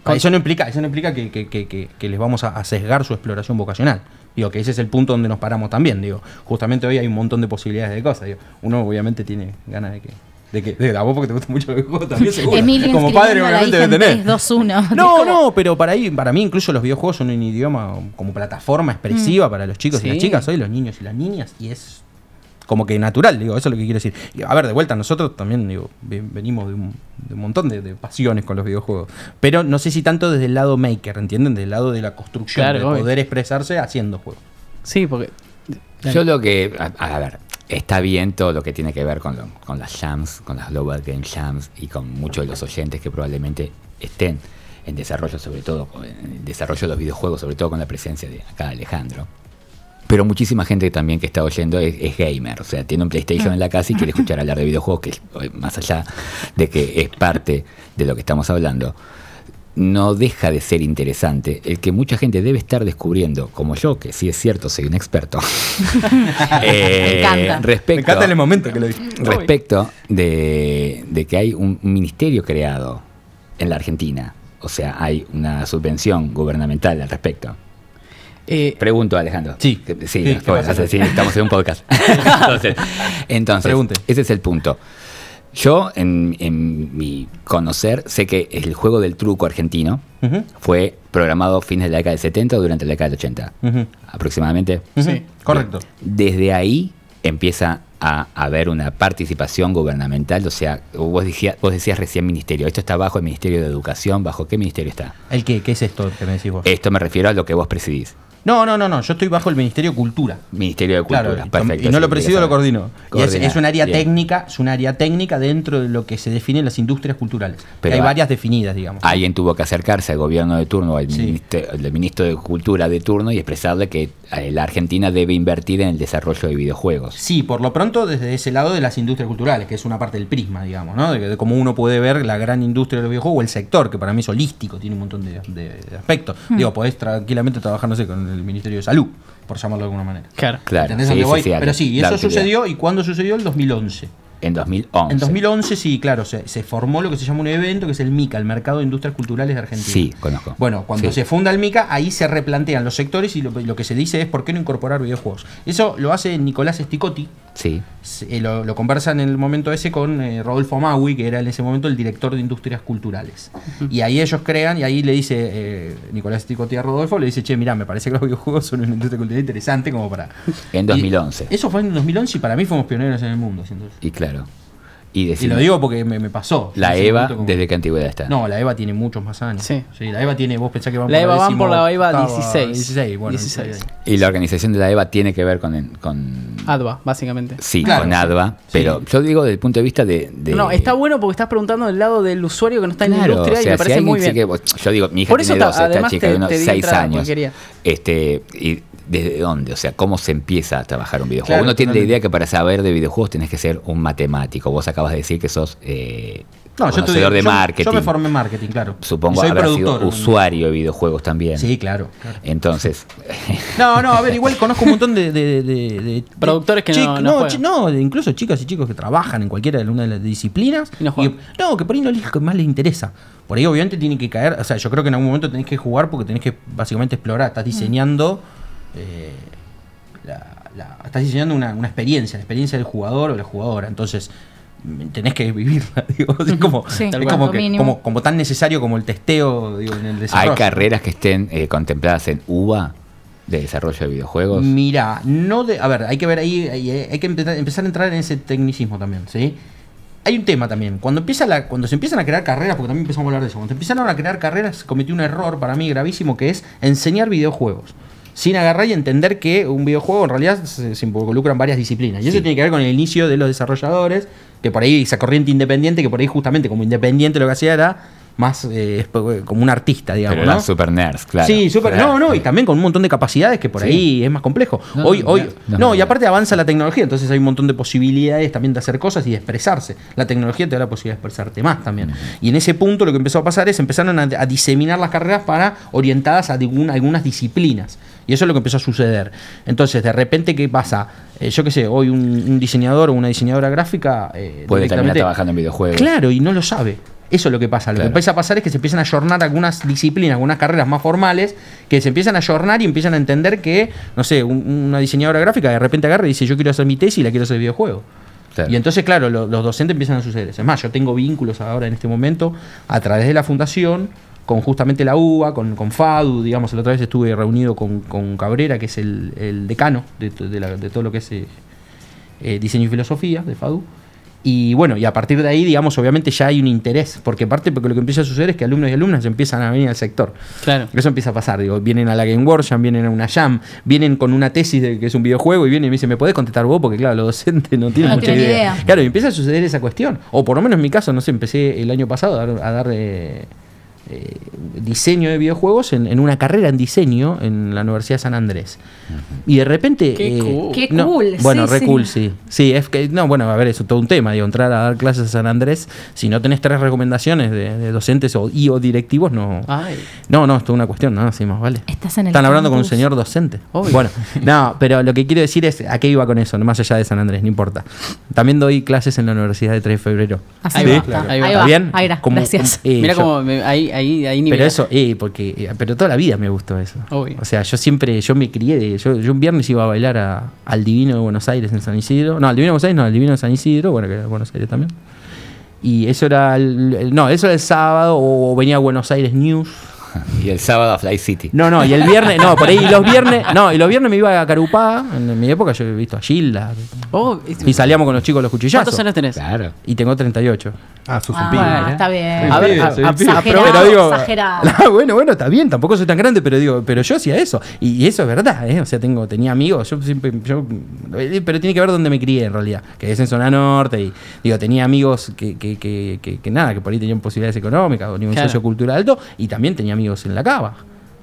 Con- Eso no implica, eso no implica que, que- que- que- que les vamos a, a sesgar su exploración vocacional. Digo, que ese es el punto donde nos paramos también. Digo, justamente hoy hay un montón de posibilidades de cosas. Digo, uno obviamente tiene ganas de que. De que de, a vos porque te gusta mucho los videojuegos también, seguro. Emilio Como padre, obviamente, debe tener. 3, 2, 1. No, no, pero para ahí, para mí incluso los videojuegos son un idioma como plataforma expresiva para los chicos y las chicas, hoy los niños y las niñas, y es como que natural, digo, eso es lo que quiero decir. Y, a ver, de vuelta, nosotros también, digo, ve- venimos de un, de un montón de, de pasiones con los videojuegos, pero no sé si tanto desde el lado maker, ¿entienden? Del lado de la construcción, Claro, de obvio. poder expresarse haciendo juegos. sí, porque. Yo lo que, a, a ver, está bien todo lo que tiene que ver con, con las jams, con las Global Game Jams y con muchos de los oyentes que probablemente estén en desarrollo, sobre todo, en desarrollo de los videojuegos, sobre todo con la presencia de acá Alejandro. Pero muchísima gente también que está oyendo es, es gamer, o sea, tiene un PlayStation en la casa y quiere escuchar hablar de videojuegos, que es, eh, más allá de que es parte de lo que estamos hablando, no deja de ser interesante el que mucha gente debe estar descubriendo, como yo, que sí es cierto, soy un experto. Eh, Me encanta. Respecto, Me encanta el momento que lo dije. respecto de, de que hay un ministerio creado en la Argentina. O sea, hay una subvención gubernamental al respecto. eh, Pregunto, Alejandro. Sí. Que- Sí, Sí, no, ¿qué pasa? sí, estamos en un podcast. entonces, entonces, ese es el punto. Yo, en, en mi conocer, sé que el juego del truco argentino fue programado a fines de la década del 70 o durante la década del 80, ujú, aproximadamente. Sí. Correcto. Desde ahí empieza a haber una participación gubernamental, o sea, vos decías, vos decías recién ministerio, esto está bajo el Ministerio de Educación, ¿bajo qué ministerio está? ¿El qué? ¿Qué es esto que me decís vos? Esto me refiero a lo que vos presidís, No, no, no, no, yo estoy bajo el Ministerio de Cultura. Ministerio de Cultura, Claro, y- perfecto. y no lo presido, lo coordino. Y es, es un área bien. técnica, es un área técnica dentro de lo que se definen las industrias culturales. Pero hay varias definidas, digamos. Alguien tuvo que acercarse al gobierno de turno, al, Sí. ministro, al ministro de Cultura de turno y expresarle que eh, la Argentina debe invertir en el desarrollo de videojuegos. Sí, por lo pronto desde ese lado de las industrias culturales, que es una parte del prisma, digamos, ¿no? De, de cómo uno puede ver la gran industria de los videojuegos o el sector, que para mí es holístico, tiene un montón de, de- de aspectos. Digo, podés tranquilamente trabajar, no sé, con el Ministerio de Salud, por llamarlo de alguna manera. claro. Claro, ¿Entendés a sí, dónde sí, voy? sí, Pero sí, y eso sucedió, ¿y cuándo sucedió? El 2011. En 2011. En 2011, sí, claro, se, se formó lo que se llama un evento, que es el MICA, el Mercado de Industrias Culturales de Argentina. Sí, conozco. Bueno, cuando Sí. se funda el MICA, ahí se replantean los sectores y lo, lo que se dice es por qué no incorporar videojuegos. Eso lo hace Nicolás Sticotti, Sí, se- eh, lo, lo conversa en el momento ese con eh, Rodolfo Maui, que era en ese momento el director de Industrias Culturales. Y ahí ellos crean, y ahí le dice eh, Nicolás Sticotti a Rodolfo, le dice, che, mira, me parece que los videojuegos son una industria cultural interesante como para... en Y 2011. eso fue en 2011 y para mí fuimos pioneros en el mundo eso. Y claro. Y lo digo porque me, me pasó. la EVA, como- ¿desde qué antigüedad está? No, la EVA tiene muchos más años. Sí. la EVA tiene, vos pensás que van La por EVA van décimo por la EVA octava, 16. 16, bueno. 16. Y la organización de la EVA tiene que ver con... con ADVA, básicamente. sí, Claro, con sí. ADVA, pero yo digo desde el punto de vista de... de- No, está bueno porque estás preguntando del lado del usuario que no está en la industria o sea, y me parece muy sí bien. que- yo digo, mi hija Por eso tiene ta- 12, esta chica te- de unos te di 6 entrada, años. Este, y ¿Desde dónde? O sea, ¿cómo se empieza a trabajar un videojuego? Claro, Uno tiene la idea que para saber de videojuegos tenés que ser un matemático. Vos acabas de decir que sos eh, No, yo, conocedor estudié- de yo- marketing. Yo me formé en marketing, claro. Supongo Y soy haber sido productor. usuario de videojuegos también. Sí, claro. claro. Entonces, No, no, a ver, igual conozco un montón de. de- de- de- Productores que no- no no, de incluso chicas y chicos que trabajan en cualquiera de una de las disciplinas. Y no juegan. no, que por ahí no les que más les interesa. Por ahí, obviamente, tienen que caer. O sea, yo creo que en algún momento tenés que jugar porque tenés que básicamente explorar. Estás diseñando. Eh, la- la- estás diseñando una, una experiencia, la experiencia del jugador o la jugadora. Entonces. mm, Tenés que vivirla, digo, es como, Sí, que- Mínimo. como, como tan necesario como el testeo digo, en el desarrollo. ¿hay carreras que estén eh, contempladas en UBA de desarrollo de videojuegos? Mira, no de. A ver, hay que ver ahí, eh, hay que empezar, empezar a entrar en ese tecnicismo también, ¿sí? Hay un tema también. Cuando empieza la, cuando se empiezan a crear carreras, porque también empezamos a hablar de eso, cuando se empiezan a crear carreras, se cometió un error para mí gravísimo que es enseñar videojuegos. Sin agarrar y entender que un videojuego en realidad se, se involucran varias disciplinas. Y eso tiene que ver con el inicio de los desarrolladores, que por ahí esa corriente independiente, que por ahí justamente como independiente lo que hacía era más eh, como un artista, digamos. Pero super nerds, claro. Sí. Claro. No, no, y también con un montón de capacidades que por Sí. ahí es más complejo. No, hoy, no, hoy, no, y aparte avanza la tecnología, entonces hay un montón de posibilidades también de hacer cosas y de expresarse. La tecnología te da la posibilidad de expresarte más también. Y en ese punto lo que empezó a pasar es empezaron a, a diseminar las carreras para orientadas a algún- algunas disciplinas. Y eso es lo que empezó a suceder. Entonces, de repente, ¿qué pasa? Eh, yo qué sé, hoy un, un diseñador o una diseñadora gráfica eh, Puede terminar trabajando en videojuegos. Claro, y no lo sabe. Eso es lo que pasa. Lo Claro. que empieza a pasar es que se empiezan a ayornar algunas disciplinas, algunas carreras más formales, que se empiezan a ayornar y empiezan a entender que, no sé, un- una diseñadora gráfica de repente agarra y dice, yo quiero hacer mi tesis y la quiero hacer de videojuego. Claro. Y entonces, claro, lo- los docentes empiezan a suceder. Es más, yo tengo vínculos ahora en este momento a través de la fundación con justamente la UBA, con, con FADU, digamos, la otra vez estuve reunido con, con Cabrera, que es el, el decano de, de la- de todo lo que es eh, eh, diseño y filosofía de FADU. Y bueno, y a partir de ahí, digamos, obviamente ya hay un interés, porque parte porque lo que empieza a suceder es que alumnos y alumnas empiezan a venir al sector. Claro. Eso empieza a pasar, digo, vienen a la Game Workshop, vienen a una Jam, vienen con una tesis de que es un videojuego y vienen y me dicen, ¿me podés contestar vos? Porque claro, los docentes no tienen No mucha idea. Claro, y empieza a suceder esa cuestión. O por lo menos en mi caso, no sé, empecé el año pasado a dar, a dar, eh, eh, diseño de videojuegos en, en una carrera en diseño en la Universidad de San Andrés. Y de repente... Qué eh, cool. Qué no, cool, Bueno, sí, re sí. cool, sí. Sí, es que, no, bueno, a ver, eso es todo un tema, digo, entrar a dar clases a San Andrés, si no tenés tres recomendaciones de, de docentes o, y o directivos, no... Ay. No, no, es toda una cuestión, no, sí, más vale. Estás en el Están hablando con un señor docente. Obvio. Bueno, no, pero lo que quiero decir es a qué iba con eso, no más allá de San Andrés, no importa. También doy clases en la Universidad de 3 de febrero. Así Ahí va, claro. Ahí va. va. ¿Está bien? Ahí va, Como- gracias. como- eh, Mira cómo me- ahí, ahí, ahí nivel. pero eso, eh, porque, eh, pero toda la vida me gustó eso. Obvio. O sea, yo siempre, yo me crié, de- yo, yo un viernes iba a bailar a- al Divino de Buenos Aires en San Isidro. No, al Divino de Buenos Aires, no, al Divino de San Isidro, bueno, que era Buenos Aires también. Y eso era, el, el- no, eso era el sábado, o venía a Buenos Aires News. Y el sábado a Fly City. No, no, y el viernes, no, por ahí, y los viernes, no, y los viernes me iba a Carupá, en mi época yo he visto a Gilda, Oh, es- y salíamos con los chicos los cuchillazos. ¿Cuántos años tenés? Claro. Y tengo 38. Ah, sos un Ah, pibe. bueno, está bien. A ver, pibe, a- soy a- pibe. Exagerado, pero digo, exagerado. Ah, bueno, bueno, está bien, tampoco soy tan grande, pero digo, pero yo hacía eso. Y, y eso es verdad, ¿eh? O sea, tengo, tenía amigos, yo siempre, yo, eh, pero tiene que ver dónde me crié en realidad, que es en zona norte, y digo, tenía amigos que, que, que, que- que nada, que por ahí tenían posibilidades económicas o nivel Claro. sociocultural alto, y también tenía amigos en la cava.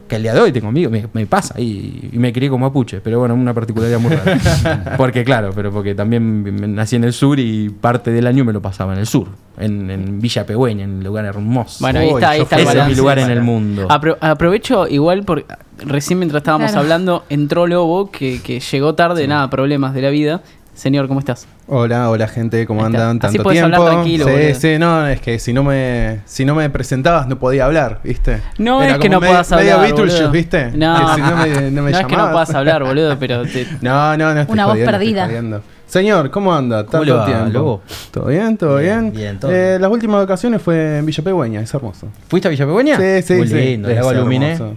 Que el día de hoy tengo amigos, me, me pasa, y, y me crié como mapuche, pero bueno, una particularidad muy rara. porque claro, pero porque también nací en el sur y parte del año me lo pasaba en el sur, en, en Villa Pegüeña, en un lugar hermoso. Bueno, ahí está, ahí está el Ese es mi lugar en el mundo. Apro- aprovecho igual porque recién mientras estábamos Claro. hablando entró Lobo que, que llegó tarde, nada, problemas de la vida. Señor, ¿cómo estás? Hola, hola gente, ¿cómo Ahí está. andan? Así Tanto puedes tiempo. hablar tranquilo, sí, boludo. sí, no, es que si no me si no me presentabas no podía hablar, ¿viste? No Era es que no medio- puedas medio hablar. Boludo. ¿viste? No, Que si no me, no me es que no puedas hablar, boludo, pero te- No, no, no estoy Una voz jodiendo, perdida. Señor, ¿cómo anda? ¿Cómo Tanto le va, tiempo. Lobo? ¿Todo bien? ¿Todo Bien, bien? bien, todo Eh, bien. Las últimas vacaciones fue en Villa Pegüeña, es hermoso. ¿Fuiste a Villa Pegüeña? Sí, sí, Muy sí. lindo, el Es hermoso.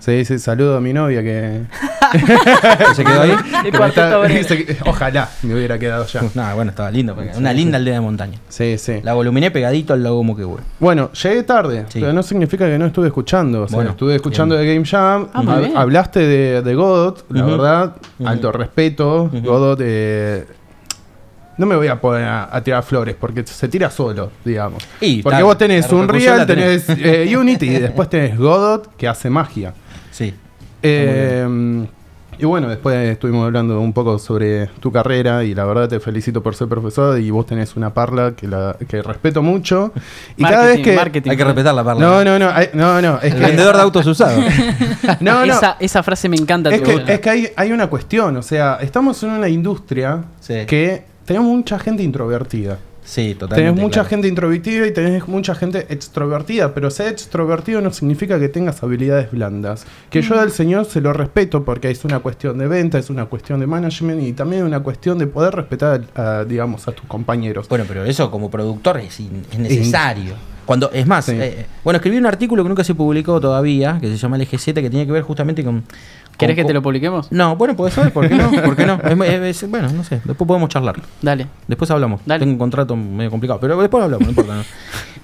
Sí, sí, saludo a mi novia que. ¿Que se quedó ahí? cuarteto se- ojalá me hubiera quedado ya. Nada, bueno, estaba lindo. Una linda aldea de montaña. Sí, sí. La voluminé pegadito al lago Moquehue. Bueno, llegué tarde, Sí. pero no significa que no estuve escuchando. O sea, Bueno, estuve escuchando bien. de Game Jam. Ah, muy hab- bien. Hablaste de, de Godot, la verdad. Alto respeto. Godot. eh, no me voy a poner a, a tirar flores porque se tira solo, digamos. Y, porque vos tenés la un repercusión Real, la tenés. tenés eh, Unity y después tenés Godot que hace magia. Sí. Eh, y bueno, después estuvimos hablando un poco sobre tu carrera y la verdad te felicito por ser profesor y vos tenés una parla que, la, que respeto mucho. Y cada vez Marketing, que... marketing. Hay que respetar la parla. No, no, no, hay- no, no, es El que, vendedor de autos usados. no, no, Esa, esa frase me encanta. es que, es que hay, hay una cuestión, o sea, estamos en una industria Sí. que tenemos mucha gente introvertida. Sí, totalmente. Tenés mucha claro. gente introvertida y tenés mucha gente extrovertida, pero ser extrovertido no significa que tengas habilidades blandas. Que yo del señor se lo respeto porque es una cuestión de venta, es una cuestión de management y también una cuestión de poder respetar, a, digamos, a tus compañeros. Bueno, pero eso como productor es, in- es necesario. Cuando, es más, Sí. eh, bueno, escribí un artículo que nunca se publicó todavía, que se llama el EG7, que tiene que ver justamente con... ¿Querés que te lo publiquemos? No, bueno, puede ser, ¿por qué no? ¿Por qué no? Es- es- bueno, no sé, después podemos charlarlo. Dale. Después hablamos. Dale. Tengo un contrato medio complicado, pero después hablamos, no importa. ¿no?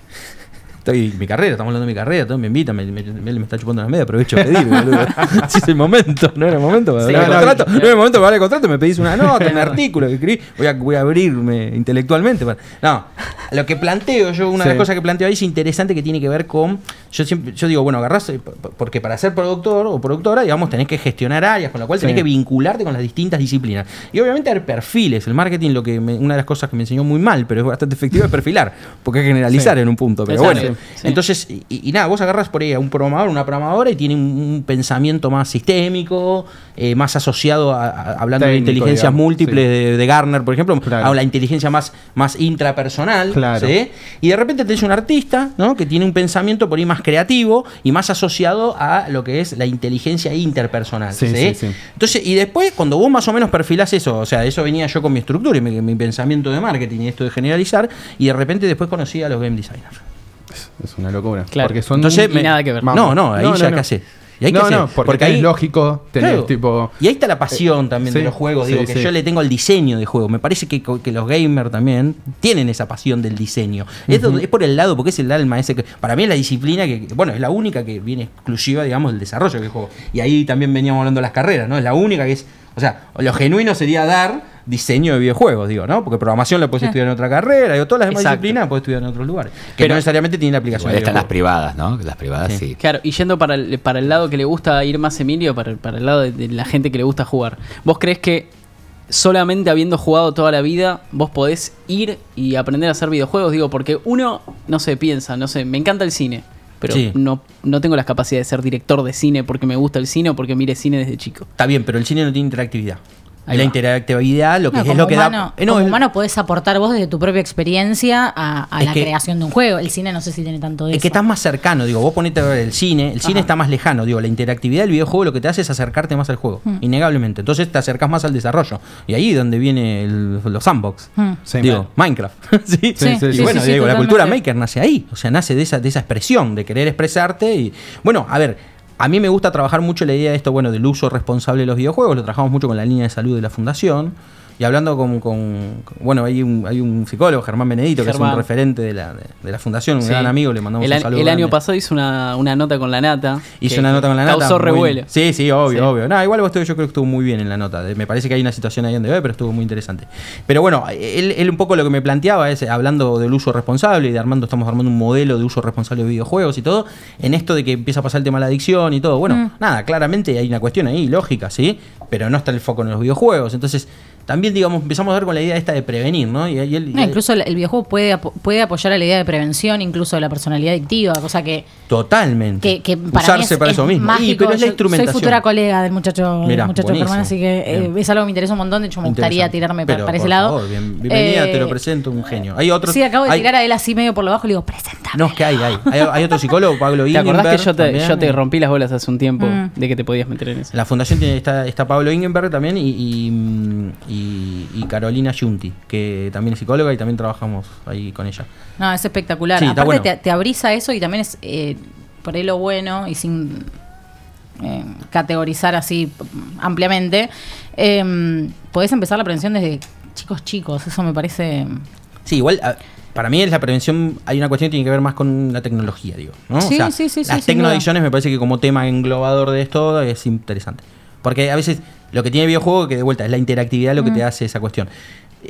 Estoy mi carrera, estamos hablando de mi carrera, todo me invita, me, me, me- me está chupando la media, aprovecho a pedir, boludo. Si es el momento, no era el momento para Sí, hablar de no, contrato, no. no era el momento para hablar de contrato, me pedís una nota, un artículo que escribí, voy a, voy a abrirme intelectualmente. para- No, lo que planteo yo, una de las cosas que planteo ahí es interesante que tiene que ver con, yo siempre, yo digo, bueno, agarrás, eh, porque para ser productor o productora, digamos, tenés que gestionar áreas, con lo cual tenés Sí. que vincularte con las distintas disciplinas. Y obviamente hay perfiles, el marketing, lo que me- una de las cosas que me enseñó muy mal, pero es bastante efectivo es perfilar, porque es generalizar Sí. en un punto. Pero Exacto, bueno, entonces, y, y nada, vos agarras por ahí a un programador, una programadora y tiene un, un pensamiento más sistémico, eh, más asociado a, a- hablando de inteligencias digamos, múltiples sí. de, de Garner, por ejemplo, Claro. a la inteligencia más, más intrapersonal, Claro. Y de repente tenés un artista, ¿no? Que tiene un pensamiento por ahí más creativo y más asociado a lo que es la inteligencia interpersonal. Sí, ¿sí? sí, sí. Entonces, y después, cuando vos más o menos perfilás eso, o sea, eso venía yo con mi estructura y mi, mi pensamiento de marketing y esto de generalizar, y de repente después conocí a los game designers. Es una locura. Claro. Porque son Entonces, me- nada que ver. Vamos. No, no, ahí ya qué haces. Y hay que no, hacer, no, porque, porque ahí es lógico tener Claro. tipo... Y ahí está la pasión también sí, de los juegos, sí, digo, que sí. yo le tengo el diseño de juego. Me parece que, que los gamers también tienen esa pasión del diseño. es, do- es por el lado, porque es el alma ese que. Para mí es la disciplina que, bueno, es la única que viene exclusiva, digamos, del desarrollo del juego. Y ahí también veníamos hablando de las carreras, ¿no? Es la única que es. O sea, lo genuino sería dar diseño de videojuegos, digo, ¿no? Porque programación la puedes Ah. estudiar en otra carrera, y todas las demás Exacto. disciplinas las puedes estudiar en otros lugares. Que Pero- no necesariamente tienen la aplicación Igual están las privadas, ¿no? Las privadas Sí. sí. Claro, y yendo para el, para el lado que le gusta ir más Emilio, para, para el lado de, de la gente que le gusta jugar. ¿Vos crees que solamente habiendo jugado toda la vida, vos podés ir y aprender a hacer videojuegos? Digo, porque uno, no sé, piensa, no sé, me encanta el cine. Pero Sí. no, no tengo las capacidades de ser director de cine porque me gusta el cine o porque mire cine desde chico. Está bien, pero el cine no tiene interactividad. Ahí la va. interactividad lo que No, es lo que humano, da. eh, no, como el- humano podés aportar vos desde tu propia experiencia a, a Es la que- creación de un juego. El cine no sé si tiene tanto de Es eso. que estás más cercano, digo, vos ponete a ver el cine, el cine Ajá. está más lejano, digo, la interactividad del videojuego lo que te hace es acercarte más al juego, Mm. innegablemente. Entonces te acercas más al desarrollo. Y ahí es donde viene el- los sandbox. Mm. Sí, digo, Minecraft. sí, Sí, sí, y bueno, sí, sí, digo, la cultura maker nace ahí, o sea, nace de esa, de esa expresión, de querer expresarte. Y bueno, a ver, a mí me gusta trabajar mucho la idea de esto, bueno, del uso responsable de los videojuegos, lo trabajamos mucho con la línea de salud de la fundación. Y hablando con, con- con- bueno, hay un, hay un psicólogo, Germán Benedito, que es un referente de la, de, de la fundación, un Sí. gran amigo, le mandamos el, un a- saludo. el año pasado hizo una, una nota con la nata. Hizo una nota con la nata. Causó muy- revuelo. Sí, sí, obvio, Sí. obvio. No, igual vos estuvo- yo creo que estuvo muy bien en la nota. Me parece que hay una situación ahí donde ve, pero estuvo muy interesante. Pero bueno, él, él un poco lo que me planteaba es, hablando del uso responsable y de armando, estamos armando un modelo de uso responsable de videojuegos y todo, en esto de que empieza a pasar el tema de la adicción y todo. Bueno, Mm. nada, claramente hay una cuestión ahí, lógica, ¿sí? Pero no está el foco en los videojuegos. Entonces, también, digamos, empezamos a ver con la idea esta de prevenir, ¿no? Y, y él- No, incluso el, el videojuego puede, apo- puede apoyar a la idea de prevención, incluso de la personalidad adictiva, cosa que, Totalmente. que, que para Usarse mí es, para es eso mismo. mágico. Y, pero es la instrumentación. Soy futura colega del muchacho, del Mirá, muchacho. Germán, así que eh, es algo que me interesa un montón. De hecho, me gustaría tirarme para, Pero, para ese por lado. favor, bien- bienvenida, Eh, te lo presento, un genio. Hay otros. Sí, acabo de hay- tirar a él así medio por lo bajo y le digo, presenta. No, es que hay, hay. Hay, hay otro psicólogo, Pablo ¿Te acordás que Ingenberg yo te, también. yo te rompí las bolas hace un tiempo Mm. de que te podías meter en eso? La fundación tiene, está, está Pablo Ingenberg también y, y, y- Carolina Giunti, que también es psicóloga y también trabajamos ahí con ella. No, es espectacular. Sí, Aparte, bueno. te, te abrís a eso y también es eh, por ahí lo bueno y sin eh, categorizar así ampliamente, eh, podés empezar la prevención desde chicos chicos. Eso me parece. Sí, igual a- para mí es la prevención, hay una cuestión que tiene que ver más con la tecnología, digo. ¿no? Sí, sí, sí, sí, Las tecnoadicciones me parece que como tema englobador de esto es interesante. Porque a veces lo que tiene el videojuego, que de vuelta es la interactividad lo que te hace esa cuestión.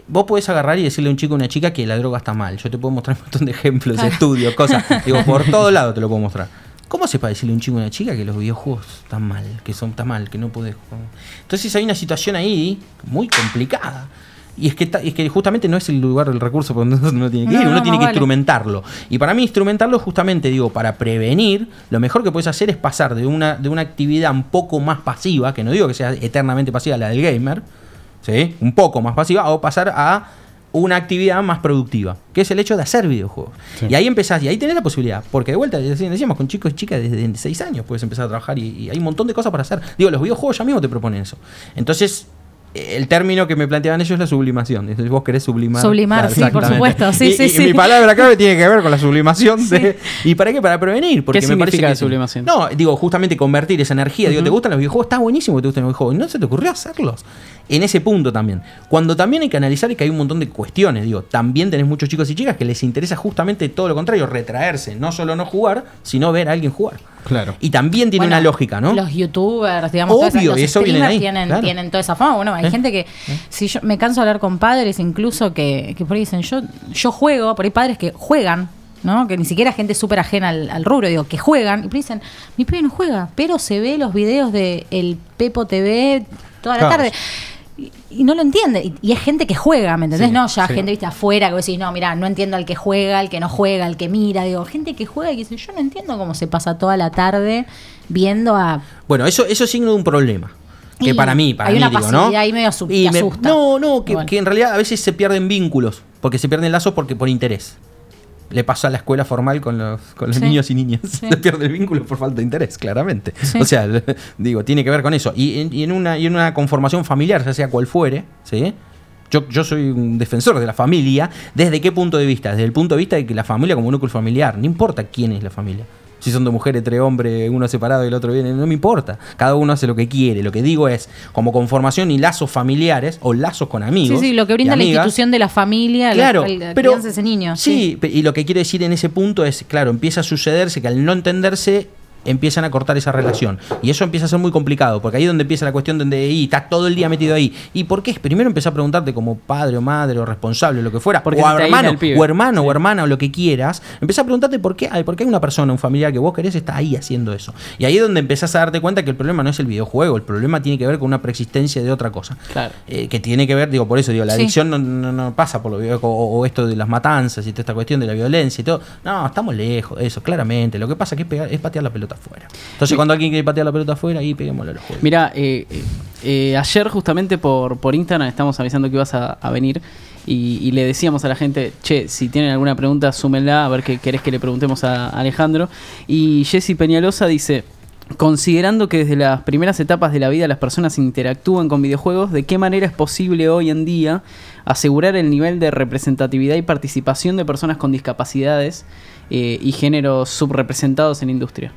Vos podés agarrar y decirle a un chico o una chica que la droga está mal. Yo te puedo mostrar un montón de ejemplos, estudios, cosas. Digo, por todo lado te lo puedo mostrar. ¿Cómo se para decirle a un chico o una chica que los videojuegos están mal, que son tan mal, que no podés jugar? Entonces hay una situación ahí muy complicada. Y es que, ta- es que justamente no es el lugar, el recurso por donde uno tiene que No, ir, uno no, tiene que vale. instrumentarlo. Y para mí instrumentarlo justamente, digo, para prevenir, lo mejor que puedes hacer es pasar de una, de una actividad un poco más pasiva, que no digo que sea eternamente pasiva la del gamer, ¿sí? Un poco más pasiva, o pasar a una actividad más productiva, que es el hecho de hacer videojuegos. Y ahí empezás, y ahí tenés la posibilidad, porque de vuelta, dec- decíamos, con chicos y chicas desde 6 años puedes empezar a trabajar y, y hay un montón de cosas para hacer. Digo, los videojuegos ya mismo te proponen eso. Entonces, el término que me planteaban ellos es la sublimación. Entonces vos querés sublimar. Sublimar, sí, por supuesto. Sí, Y- sí, y sí. Mi palabra clave tiene que ver con la sublimación. de- ¿Y para qué? Para prevenir. Porque ¿Qué me parece significa que la sublimación? No, digo, justamente convertir esa energía. Digo, ¿te gustan los videojuegos? Está buenísimo que te gusten los videojuegos. Y no se te ocurrió hacerlos. En ese punto también. Cuando también hay que analizar que hay un montón de cuestiones. Digo, también tenés muchos chicos y chicas que les interesa justamente todo lo contrario, retraerse. No solo no jugar, sino ver a alguien jugar. Claro. Y también tiene Bueno, una lógica, ¿no? Los youtubers, digamos, todas esas- Obvio, los y eso viene ahí, tienen, claro. tienen toda esa fama. Bueno, hay ¿Eh? gente que, si yo me canso de hablar con padres, incluso que, que por ahí dicen, yo, yo juego, por ahí padres que juegan, ¿no? Que ni siquiera gente súper ajena al, al rubro, digo, que juegan, y por ahí dicen, mi pibe no juega, pero se ve los videos de el Pepo TV toda la Claro. tarde. Y, y no lo entiende. Y, y es gente que juega, ¿me entendés? Sí, no, ya sí. gente, viste, afuera, que vos decís, no, mira, no entiendo al que juega, al que no juega, al que mira. Digo, gente que juega y que dice, yo no entiendo cómo se pasa toda la tarde viendo a Bueno, eso, eso es signo de un problema. Que Y para mí, para hay mí, una digo, ¿no? ahí medio Y me- asusta. no, no, que, Bueno. que en realidad a veces se pierden vínculos, porque se pierden lazos porque por interés. Le pasa a la escuela formal con los, con los Sí. niños y niñas. Sí. Se pierde el vínculo por falta de interés, claramente. Sí. O sea, digo, tiene que ver con eso. Y en, y en una, y en una conformación familiar, ya sea cual fuere, ¿sí? Yo, yo soy un defensor de la familia. ¿Desde qué punto de vista? Desde el punto de vista de que la familia como núcleo familiar, no importa quién es la familia. Si son dos mujeres, tres hombres, uno separado y el otro viene, no me importa. Cada uno hace lo que quiere. Lo que digo es, como conformación y lazos familiares o lazos con amigos. Sí, sí, lo que brinda la institución de la familia, la- Claro, la, pero ese niño. Sí, pe- y lo que quiero decir en ese punto es, claro, empieza a sucederse que al no entenderse empiezan a cortar esa relación. Y eso empieza a ser muy complicado, porque ahí es donde empieza la cuestión donde y, estás todo el día metido ahí. ¿Y por qué? Primero empezar a preguntarte como padre o madre o responsable o lo que fuera, Porque o hermano, o hermano Sí. o hermana o lo que quieras, empieza a preguntarte por qué, por qué hay una persona, un familiar que vos querés está ahí haciendo eso. Y ahí es donde empezás a darte cuenta que el problema no es el videojuego, el problema tiene que ver con una preexistencia de otra cosa. Claro. Eh, que tiene que ver, digo, por eso digo, la Sí. adicción no, no- no pasa por lo videojuegos o, o esto de las matanzas y toda esta cuestión de la violencia y todo. No, estamos lejos de eso, claramente. Lo que pasa que es, pegar, es patear la pelota afuera. Entonces, cuando alguien quiere patear la pelota afuera, ahí peguémosle a los juegos. Mira, eh, eh, eh, ayer justamente por, por Instagram estamos avisando que ibas a, a venir y, y le decíamos a la gente, che, si tienen alguna pregunta, súmenla, a ver qué querés que le preguntemos a Alejandro. Y Jessy Peñalosa dice, considerando que desde las primeras etapas de la vida las personas interactúan con videojuegos, ¿de qué manera es posible hoy en día asegurar el nivel de representatividad y participación de personas con discapacidades eh, y géneros subrepresentados en la industria?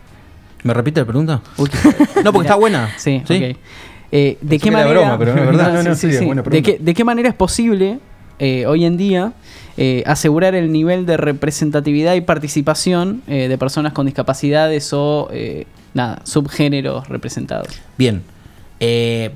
¿Me repite la pregunta? no, porque está buena. Sí, ok. Eh, ¿De qué manera? sí, es buena ¿De, pregunta. qué, de qué manera es posible eh, hoy en día eh, asegurar el nivel de representatividad y participación eh, de personas con discapacidades o eh, nada, subgéneros representados? Bien. Eh,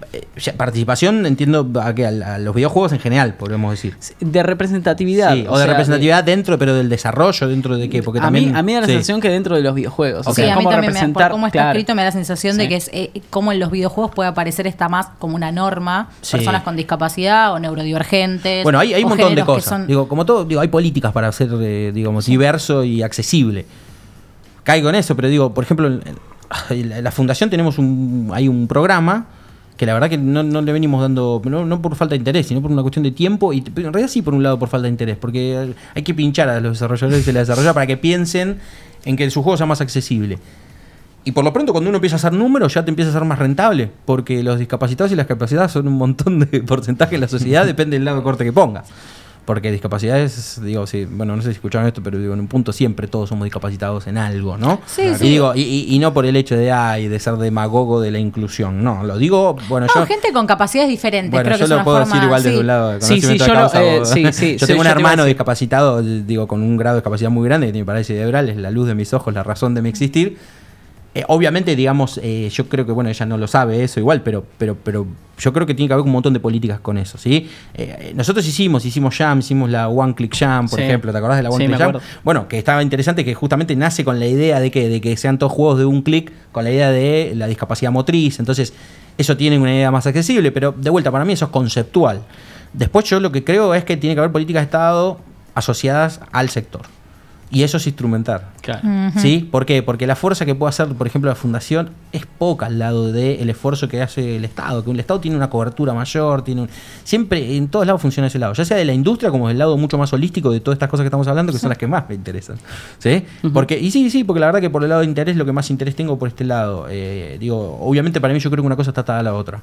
participación, entiendo a, qué, a, los videojuegos en general, podemos decir. De representatividad. Sí, o, de sea, representatividad dentro, pero del desarrollo, dentro de qué. Porque a, también, mí, a mí da la sí. sensación que dentro de los videojuegos. o Sí, sea, a mí cómo también, me, por cómo está claro. escrito, me da la sensación de Sí. que es eh, como en los videojuegos puede aparecer esta más como una norma, Sí. personas con discapacidad o neurodivergentes. Bueno, hay, hay un montón de que cosas. son- Digo, como todo, digo, hay políticas para hacer, eh, digamos, diverso y accesible. Caigo en eso, pero digo, por ejemplo, la, fundación tenemos un, hay un programa que la verdad que no, no le venimos dando, no, por falta de interés, sino por una cuestión de tiempo, y en realidad sí por un lado por falta de interés, porque hay que pinchar a los desarrolladores de la desarrolla para que piensen en que su juego sea más accesible. Y por lo pronto, cuando uno empieza a hacer números, ya te empieza a ser más rentable, porque los discapacitados y las capacidades son un montón de porcentaje en la sociedad, depende del lado de corte que pongas. Porque discapacidades, digo, sí, bueno, no sé si escucharon esto, pero digo, en un punto siempre todos somos discapacitados en algo, ¿no? Sí, sí. digo, y, y- y no por el hecho de, ay, de ser demagogo de la inclusión, no, lo digo, bueno, No, yo... gente con capacidades diferentes. Bueno, creo que yo es lo una puedo forma, decir igual desde sí. un lado de Sí, sí, conocimiento yo de lo- causa, eh, sí, sí, yo sí, tengo un yo hermano discapacitado, digo, con un grado de discapacidad muy grande, que tiene parálisis cerebral, es la luz de mis ojos, la razón de mi existir. Eh, obviamente, digamos, eh, yo creo que, bueno, ella no lo sabe eso igual, pero, pero, pero yo creo que tiene que haber un montón de políticas con eso, ¿sí? Eh, eh, nosotros hicimos, hicimos Jam, hicimos la One Click Jam, por Sí. ejemplo, ¿te acordás de la One Sí, Click Jam? Bueno, que estaba interesante, que justamente nace con la idea de que, de que sean todos juegos de un clic, con la idea de la discapacidad motriz, entonces eso tiene una idea más accesible, pero de vuelta, para mí eso es conceptual. Después yo lo que creo es que tiene que haber políticas de Estado asociadas al sector. Y eso es instrumentar. Claro. ¿Sí? ¿Por qué? Porque la fuerza que puede hacer, por ejemplo, la fundación es poca al lado del esfuerzo que hace el Estado. Que el Estado tiene una cobertura mayor, tiene un- siempre en todos lados funciona ese lado, ya sea de la industria como del lado mucho más holístico de todas estas cosas que estamos hablando, que son las que más me interesan. ¿Sí? Porque, y sí, sí, porque la verdad que por el lado de interés, lo que más interés tengo por este lado. Eh, digo, obviamente para mí yo creo que una cosa está atada a la otra.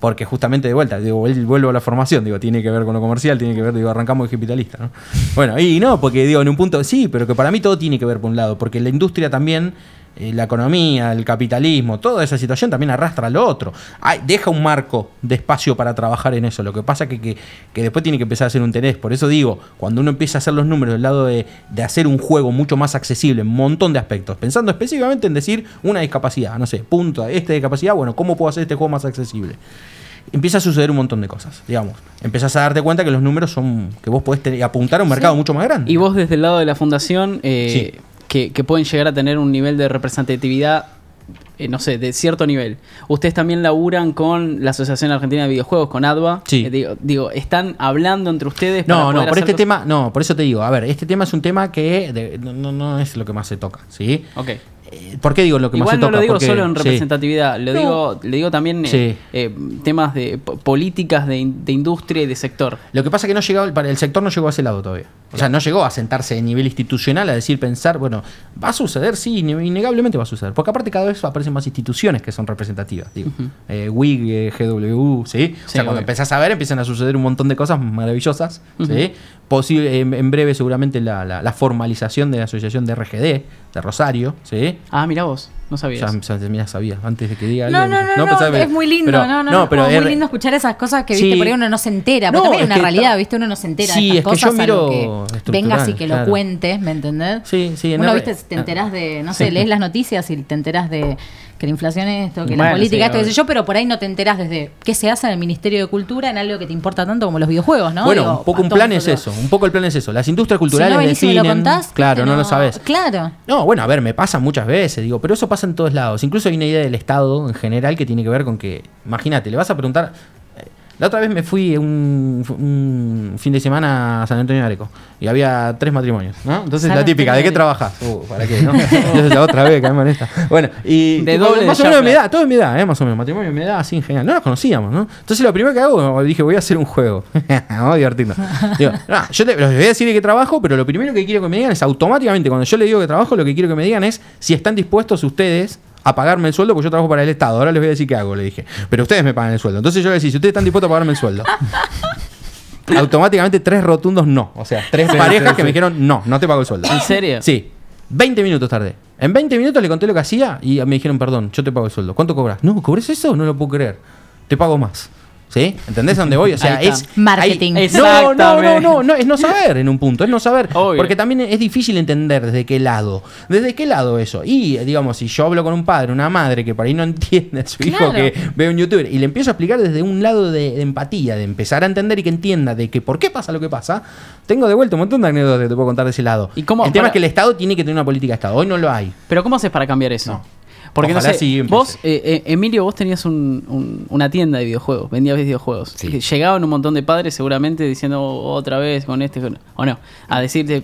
Porque justamente de vuelta, digo, vuel- vuelvo a la formación, digo, tiene que ver con lo comercial, tiene que ver, digo, arrancamos de capitalista, ¿no? Bueno, y no, porque digo, en un punto, sí, pero que para mí todo tiene que ver por un lado, porque la industria también, eh, la economía, el capitalismo, toda esa situación también arrastra lo otro. Hay- deja un marco de espacio para trabajar en eso. Lo que pasa que, que, que después tiene que empezar a hacer un interés. Por eso digo, cuando uno empieza a hacer los números del lado de, de hacer un juego mucho más accesible en un montón de aspectos, pensando específicamente en decir una discapacidad, no sé, punto, esta discapacidad, bueno, ¿cómo puedo hacer este juego más accesible? Empieza a suceder un montón de cosas, digamos. Empezás a darte cuenta que los números son que vos podés tener- apuntar a un mercado mucho más grande. Y vos desde el lado de la fundación, eh, Sí. Que, que pueden llegar a tener un nivel de representatividad, eh, no sé, de cierto nivel. Ustedes también laburan con la Asociación Argentina de Videojuegos, con ADVA. Sí. Eh, digo, digo, ¿están hablando entre ustedes? para No, no, poder por este tema, no, por eso te digo, a ver, este tema es un tema que de- no, no- no es lo que más se toca, ¿sí? Ok. Eh, ¿Por qué digo lo que más Igual se no toca? lo digo Porque- solo en sí. representatividad, lo No. digo, le digo también eh, Sí. eh, temas de po- políticas de, in- de industria y de sector. Lo que pasa es que no llegó, para el sector no llegó a ese lado todavía. O sea, no llegó a sentarse a nivel institucional a decir, pensar, bueno, va a suceder, sí, innegablemente va a suceder. Porque aparte cada vez aparecen más instituciones que son representativas, digo. Eh, WIG, GW, ¿sí? O Sí, sea, cuando obvio. empezás a ver, empiezan a suceder un montón de cosas maravillosas. ¿sí? Posible, en, breve seguramente la, la- la formalización de la asociación de RGD, de Rosario, ¿sí? Ah, mira vos, no sabías. Ya, sabía, antes de que diga No, algo. no, no, no, es muy lindo, pero- no, no, no, pero como muy lindo escuchar esas cosas que, Sí. viste, por ahí uno no se entera, No, porque también es es una que realidad, ta- viste, uno no se entera Sí, de es estas que yo cosas, miro que vengas y que lo cuentes, ¿me entendés? Sí, sí, en Uno, viste, te ah. enterás de, no sé, Sí. lees las noticias y te enterás de que la inflación es esto, que la política sí, esto, qué sé yo, pero por ahí no te enterás desde qué se hace en el Ministerio de Cultura en algo que te importa tanto como los videojuegos, ¿no? Bueno, Digo, un poco un plan es eso, un poco el plan es eso. Las industrias Si no culturales lo definen- contás, claro, no, lo sabes. Claro. No, bueno, a ver, me pasa muchas veces, digo, pero eso pasa en todos lados. Incluso hay una idea del Estado en general que tiene que ver con que, imagínate, le vas a preguntar. La otra vez me fui un, un fin de semana a San Antonio de Areco y había tres matrimonios, ¿no? Entonces la típica, ¿de qué trabajas? Uh, ¿para qué? ¿no? Entonces la otra vez que me molesta. Bueno, y De doble más de o menos de mi edad, todo de mi edad, ¿eh? más o menos, matrimonio de mi edad, así, genial. No nos conocíamos, ¿no? Entonces lo primero que hago, dije, voy a hacer un juego. Vamos a divertirnos. Digo, no, yo le- les voy a decir de qué trabajo, pero lo primero que quiero que me digan es automáticamente, cuando yo le digo que trabajo, lo que quiero que me digan es si están dispuestos ustedes a pagarme el sueldo, porque yo trabajo para el Estado. Ahora les voy a decir qué hago, le dije. Pero ustedes me pagan el sueldo. Entonces yo le voy a decir, si ustedes están dispuestos a pagarme el sueldo. automáticamente tres rotundos no. O sea, tres parejas que me dijeron, no, no te pago el sueldo. ¿En serio? Sí. 20 minutos tardé. En 20 minutos le conté lo que hacía y me dijeron, perdón, yo te pago el sueldo. ¿Cuánto cobras? No, ¿cobres eso? No lo puedo creer. Te pago más. ¿Sí? ¿Entendés a dónde voy? O sea, es. Marketing. hay- No, no, no, no, no, es no saber en un punto, es no saber. Obvio. Porque también es difícil entender desde qué lado. ¿Desde qué lado eso? Y, digamos, si yo hablo con un padre, una madre que por ahí no entiende a su hijo que ve un youtuber y le empiezo a explicar desde un lado de, de empatía, de empezar a entender y que entienda de que por qué pasa lo que pasa, tengo de vuelta un montón de anécdotas que te puedo contar de ese lado. ¿Y cómo- el tema es que el Estado tiene que tener una política de Estado. Hoy no lo hay. Pero ¿cómo haces para cambiar eso? No. Porque Ojalá no sé, sí vos, eh, eh, Emilio, vos tenías un- un- una tienda de videojuegos, vendías videojuegos. Sí. Llegaban un montón de padres seguramente diciendo "Oh, otra vez con este, con-". o no, a decirte,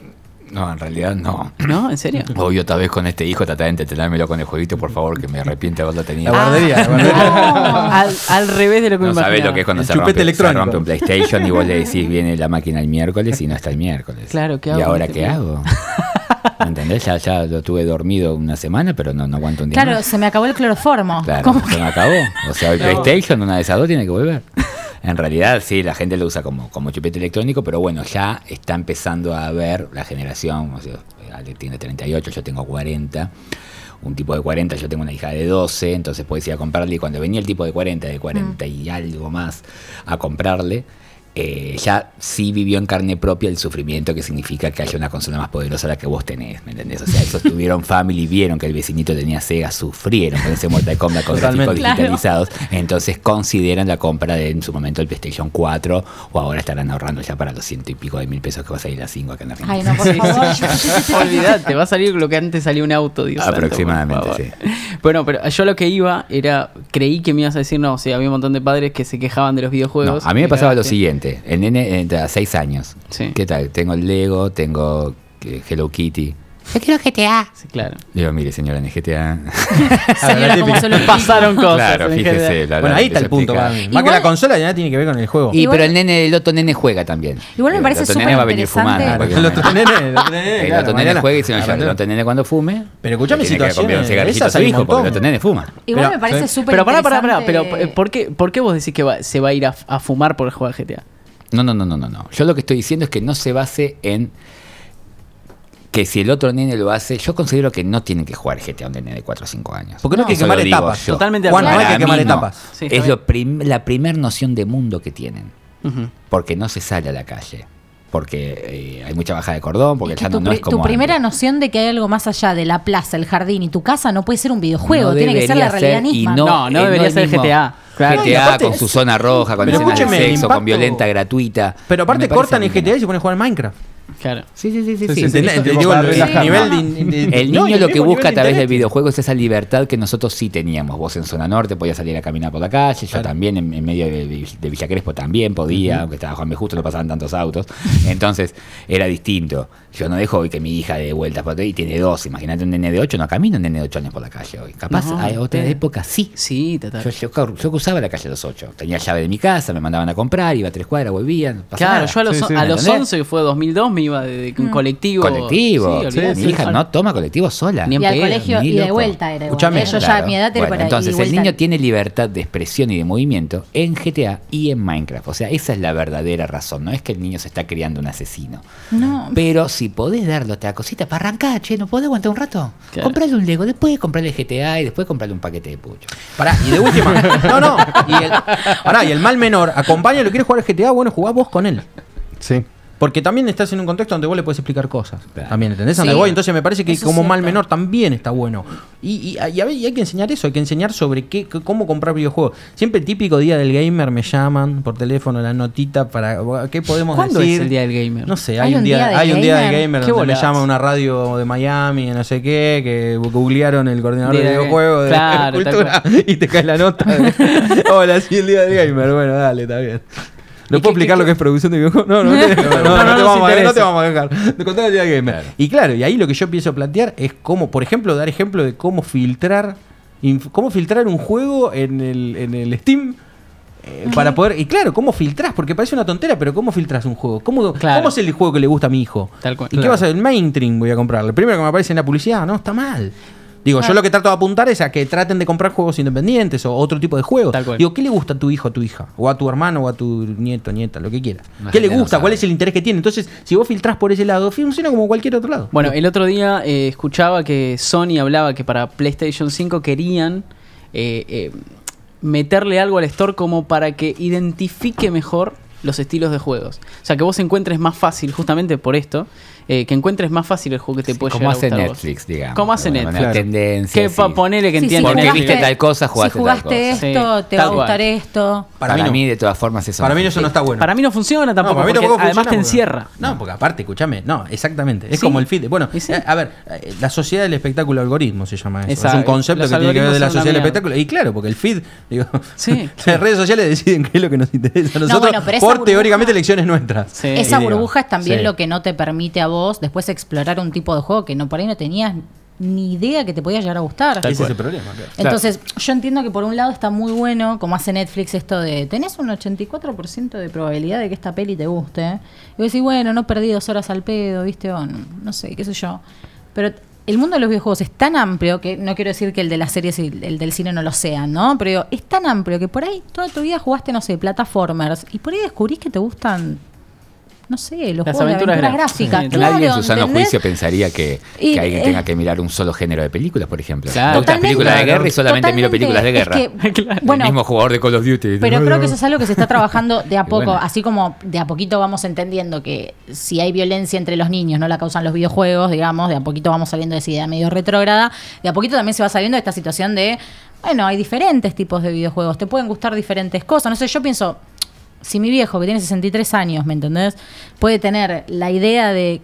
No, en realidad no. ¿no? ¿En serio? Obvio, otra vez con este hijo, trata de entretenérmelo con el jueguito, por favor, que me arrepiente de haberlo tenido. La guardería, la guardería. al, al revés de lo que No me imaginaba. lo que es cuando El se rompe, se electrónico. rompe un PlayStation y vos le decís viene la máquina el miércoles y no está el miércoles. Claro, ¿qué hago ¿Y ahora este qué hago? ¿Me entendés? Ya, ya lo tuve dormido una semana, pero no, no aguanto un día Claro, más. se me acabó el cloroformo. Claro, ¿Cómo se me acabó. O sea, el PlayStation, una de esas dos tiene que volver. En realidad, sí, la gente lo usa como, como chupete electrónico, pero bueno, ya está empezando a ver la generación, o sea, Ale tiene 38, yo tengo 40, un tipo de 40, yo tengo una hija de 12, entonces puedes ir a comprarle, y cuando venía el tipo de 40, de 40 y algo más, a comprarle, eh, ya sí vivió en carne propia el sufrimiento que significa que haya una consola más poderosa la que vos tenés, ¿me entendés? O sea, esos tuvieron family, vieron que el vecinito tenía Sega, sufrieron con ese Mortal Kombat con Totalmente. gráficos Claro. digitalizados, entonces consideran la compra de en su momento el PlayStation 4 o ahora estarán ahorrando ya para los ciento y pico de mil pesos que va a salir la 5 acá en Argentina. Ay, no, por favor. Olvídate, va a salir lo que antes salió un auto, Dios Aproximadamente, sí. Bueno, pero yo lo que iba era, creí que me ibas a decir, no, o sea, había un montón de padres que se quejaban de los No, videojuegos. a mí me pasaba lo cagaste. El nene entra a 6 años, Sí. ¿qué tal? Tengo el Lego, tengo eh, Hello Kitty. Yo quiero GTA. Sí, claro. Digo, mire señora, en el GTA... Señora, como se lo Pasaron cosas. claro, fíjese. la- Bueno, ahí está el punto explica. para mí. Más Igual- que la consola ya tiene que ver con el juego. Y Igual- pero el nene, el otro nene juega también. Igual me El parece otro súper nene va a venir interesante. fumando. porque- el otro nene, el otro nene, El claro, otro nene juega y no, yo, el Claro. otro nene cuando fume. Pero escuchame le tiene que comprar un situaciones, cigarrillito a esas su hijo, porque el otro nene fuma. Igual Pero- me parece súper Pero pará, pará, pará. Pero, interesante. eh, ¿por qué, ¿por qué vos decís que se va a ir a fumar por jugar GTA? No, no, no, no, no, no. Yo lo que estoy diciendo es que no se base en que si el otro nene lo hace, yo considero que no tiene que jugar GTA un nene de 4 o 5 años. Porque no hay que quemar etapas. yo. Totalmente Juan, no acuerdo. hay que quemar no. etapas. Sí, es bien. lo prim- la primera noción de mundo que tienen. Porque no se sale a la calle. Porque eh, hay mucha baja de cordón, porque Es que ya no, tu, no es como tu primera antes. noción de que hay algo más allá de la plaza, el jardín y tu casa no puede ser un videojuego, No tiene que ser la realidad ser, y misma. No, no eh, debería ser mismo. GTA. Claro. GTA aparte- con su zona roja, con escenas de sexo, impacto- con violenta gratuita. Pero aparte cortan el GTA y se ponen a jugar Minecraft. Claro. Sí, sí, sí, sí. El relajar. nivel No, de- no. de- El no, niño lo que busca a de través del videojuego es esa libertad que nosotros sí teníamos. Vos en zona norte podías salir a caminar por la calle, yo también en, en medio de, de Villa Crespo también podía, aunque estaba Juan B. Justo no pasaban tantos autos. Entonces era distinto. Yo no dejo hoy que mi hija de vueltas por ahí tiene dos. Imagínate un nene de ocho, no camina un nene de ocho años por la calle hoy. Capaz No, hay otra eh. época sí. Sí, total. Yo, yo, yo cruzaba la calle a los ocho. Tenía llave de mi casa, me mandaban a comprar, iba a tres cuadras, volvía. no pasaba Claro, nada. yo a los, Sí, sí. a los ¿Entendés? 11, que fue 2002, me iba de, de- con colectivo. Colectivo. Sí, mi hija no toma colectivo sola. Ni en y al colegio ni y de vuelta era igual. Escuchame. Yo ya Claro. mi edad era Bueno, por ahí. Entonces, y el niño tiene libertad de expresión y de movimiento en GTA y en Minecraft. O sea, esa es la verdadera razón. No es que el niño se está creando un asesino. No, Pero si podés darle otra cosita para arrancar, che, ¿no podés aguantar un rato? Claro. Comprale un Lego, después comprale GTA y después comprale un paquete de pucho. Pará, y de última. No, no. Y el, pará, y el mal menor, acompaña, lo quiere jugar al GTA, bueno, jugá vos con él. Sí. Porque también estás en un contexto donde vos le puedes explicar cosas. Claro. También, ¿entendés? Donde Sí. voy. Entonces me parece que Eso como mal menor también está bueno. Y, y- y a ver, y hay que enseñar eso, hay que enseñar sobre qué, cómo comprar videojuegos. Siempre el típico día del gamer me llaman por teléfono la notita para qué podemos ¿Cuándo decir. es el día del gamer? No sé, ¿Hay hay, un día, día del hay un día del gamer? gamer ¿Qué donde me bolas? llama una radio de Miami, no sé qué, que googlearon el coordinador Día de videojuegos de Claro, cultura y te cae la nota. de, Hola, sí, el día del gamer. Bueno, dale, está bien. ¿No ¿Y puedo explicar lo que es producción de videojuegos? No, no, no, no, no, no, no te vamos a, no interesa. te vamos a dejar. Gamer. Y claro, y ahí lo que yo pienso plantear es cómo, por ejemplo, dar ejemplo de cómo filtrar cómo filtrar un juego en el, en el Steam eh, para poder. Y claro, ¿cómo filtrás? Porque parece una tontera, pero ¿cómo filtras un juego? ¿Cómo, Claro. ¿cómo es el juego que le gusta a mi hijo? Tal cual. ¿Y qué vas a hacer? El mainstream voy a comprarle. Primero que me aparece en la publicidad, no, está mal. Digo, yo lo que trato de apuntar es a que traten de comprar juegos independientes o otro tipo de juegos. Tal cual. Digo, ¿qué le gusta a tu hijo, a tu hija? O a tu hermano, o a tu nieto, nieta, lo que quiera. ¿Qué le no gusta? ¿Cuál es el interés que tiene? Entonces, si vos filtrás por ese lado, funciona como cualquier otro lado. Bueno, el otro día eh, escuchaba que Sony hablaba que para PlayStation 5 querían eh, eh, meterle algo al store como para que identifique mejor los estilos de juegos. O sea, que vos encuentres más fácil, justamente por esto, eh, que encuentres más fácil el juego que te puede Como llegar a hace gustar. Netflix, digamos. Como hace Netflix. manera, Tendencias. Que sí. ponele que Sí, entiende. Porque jugaste- viste tal cosa, si jugaste tal cosa. esto, Sí, te va a gustar cual. esto. Para Para, mí no. mí, de todas formas, eso Para mí eso no está bueno. Para mí no funciona tampoco, para mí además te encierra. No, porque aparte, escúchame, no, exactamente. Es Sí. como el feed. Bueno, sí. eh, a ver, eh, la sociedad del espectáculo algoritmo se llama eso. Exacto. Es un concepto Los que tiene que ver de la sociedad del espectáculo. Y claro, porque el feed, digo, Sí, las redes sociales deciden qué es lo que nos interesa a nosotros bueno, por burbuja- teóricamente elecciones nuestras. Sí. Esa burbuja es también sí. lo que no te permite a vos después explorar un tipo de juego que no por ahí no tenías ni idea que te podía llegar a gustar. Ese es el problema. claro. Entonces, yo entiendo que por un lado está muy bueno, como hace Netflix, esto de tenés un 84% de probabilidad de que esta peli te guste. Y vos decís, bueno, no perdí dos horas al pedo, ¿viste? O no, no sé, qué sé yo. Pero el mundo de los videojuegos es tan amplio, que no quiero decir que el de las series y el del cine no lo sean, ¿no? Pero digo, es tan amplio que por ahí toda tu vida jugaste, no sé, plataformers, y por ahí descubrís que te gustan, no sé, los Las juegos de aventuras aventuras gra- gráficas. sí, claro, Nadie en su sano ¿entendés? juicio pensaría que, Y, que alguien eh, tenga que mirar un solo género de películas, por ejemplo. Claro. Películas de guerra y solamente miro películas de Es guerra. que, Claro. bueno, el mismo jugador de Call of Duty. Pero creo que eso es algo que se está trabajando de a poco, bueno. así como de a poquito vamos entendiendo que si hay violencia entre los niños no la causan los videojuegos, digamos, de a poquito vamos saliendo de esa idea medio retrógrada, de a poquito también se va saliendo de esta situación de, bueno, hay diferentes tipos de videojuegos, te pueden gustar diferentes cosas, no sé, yo pienso, si mi viejo que tiene 63 años, ¿me entendés? Puede tener la idea de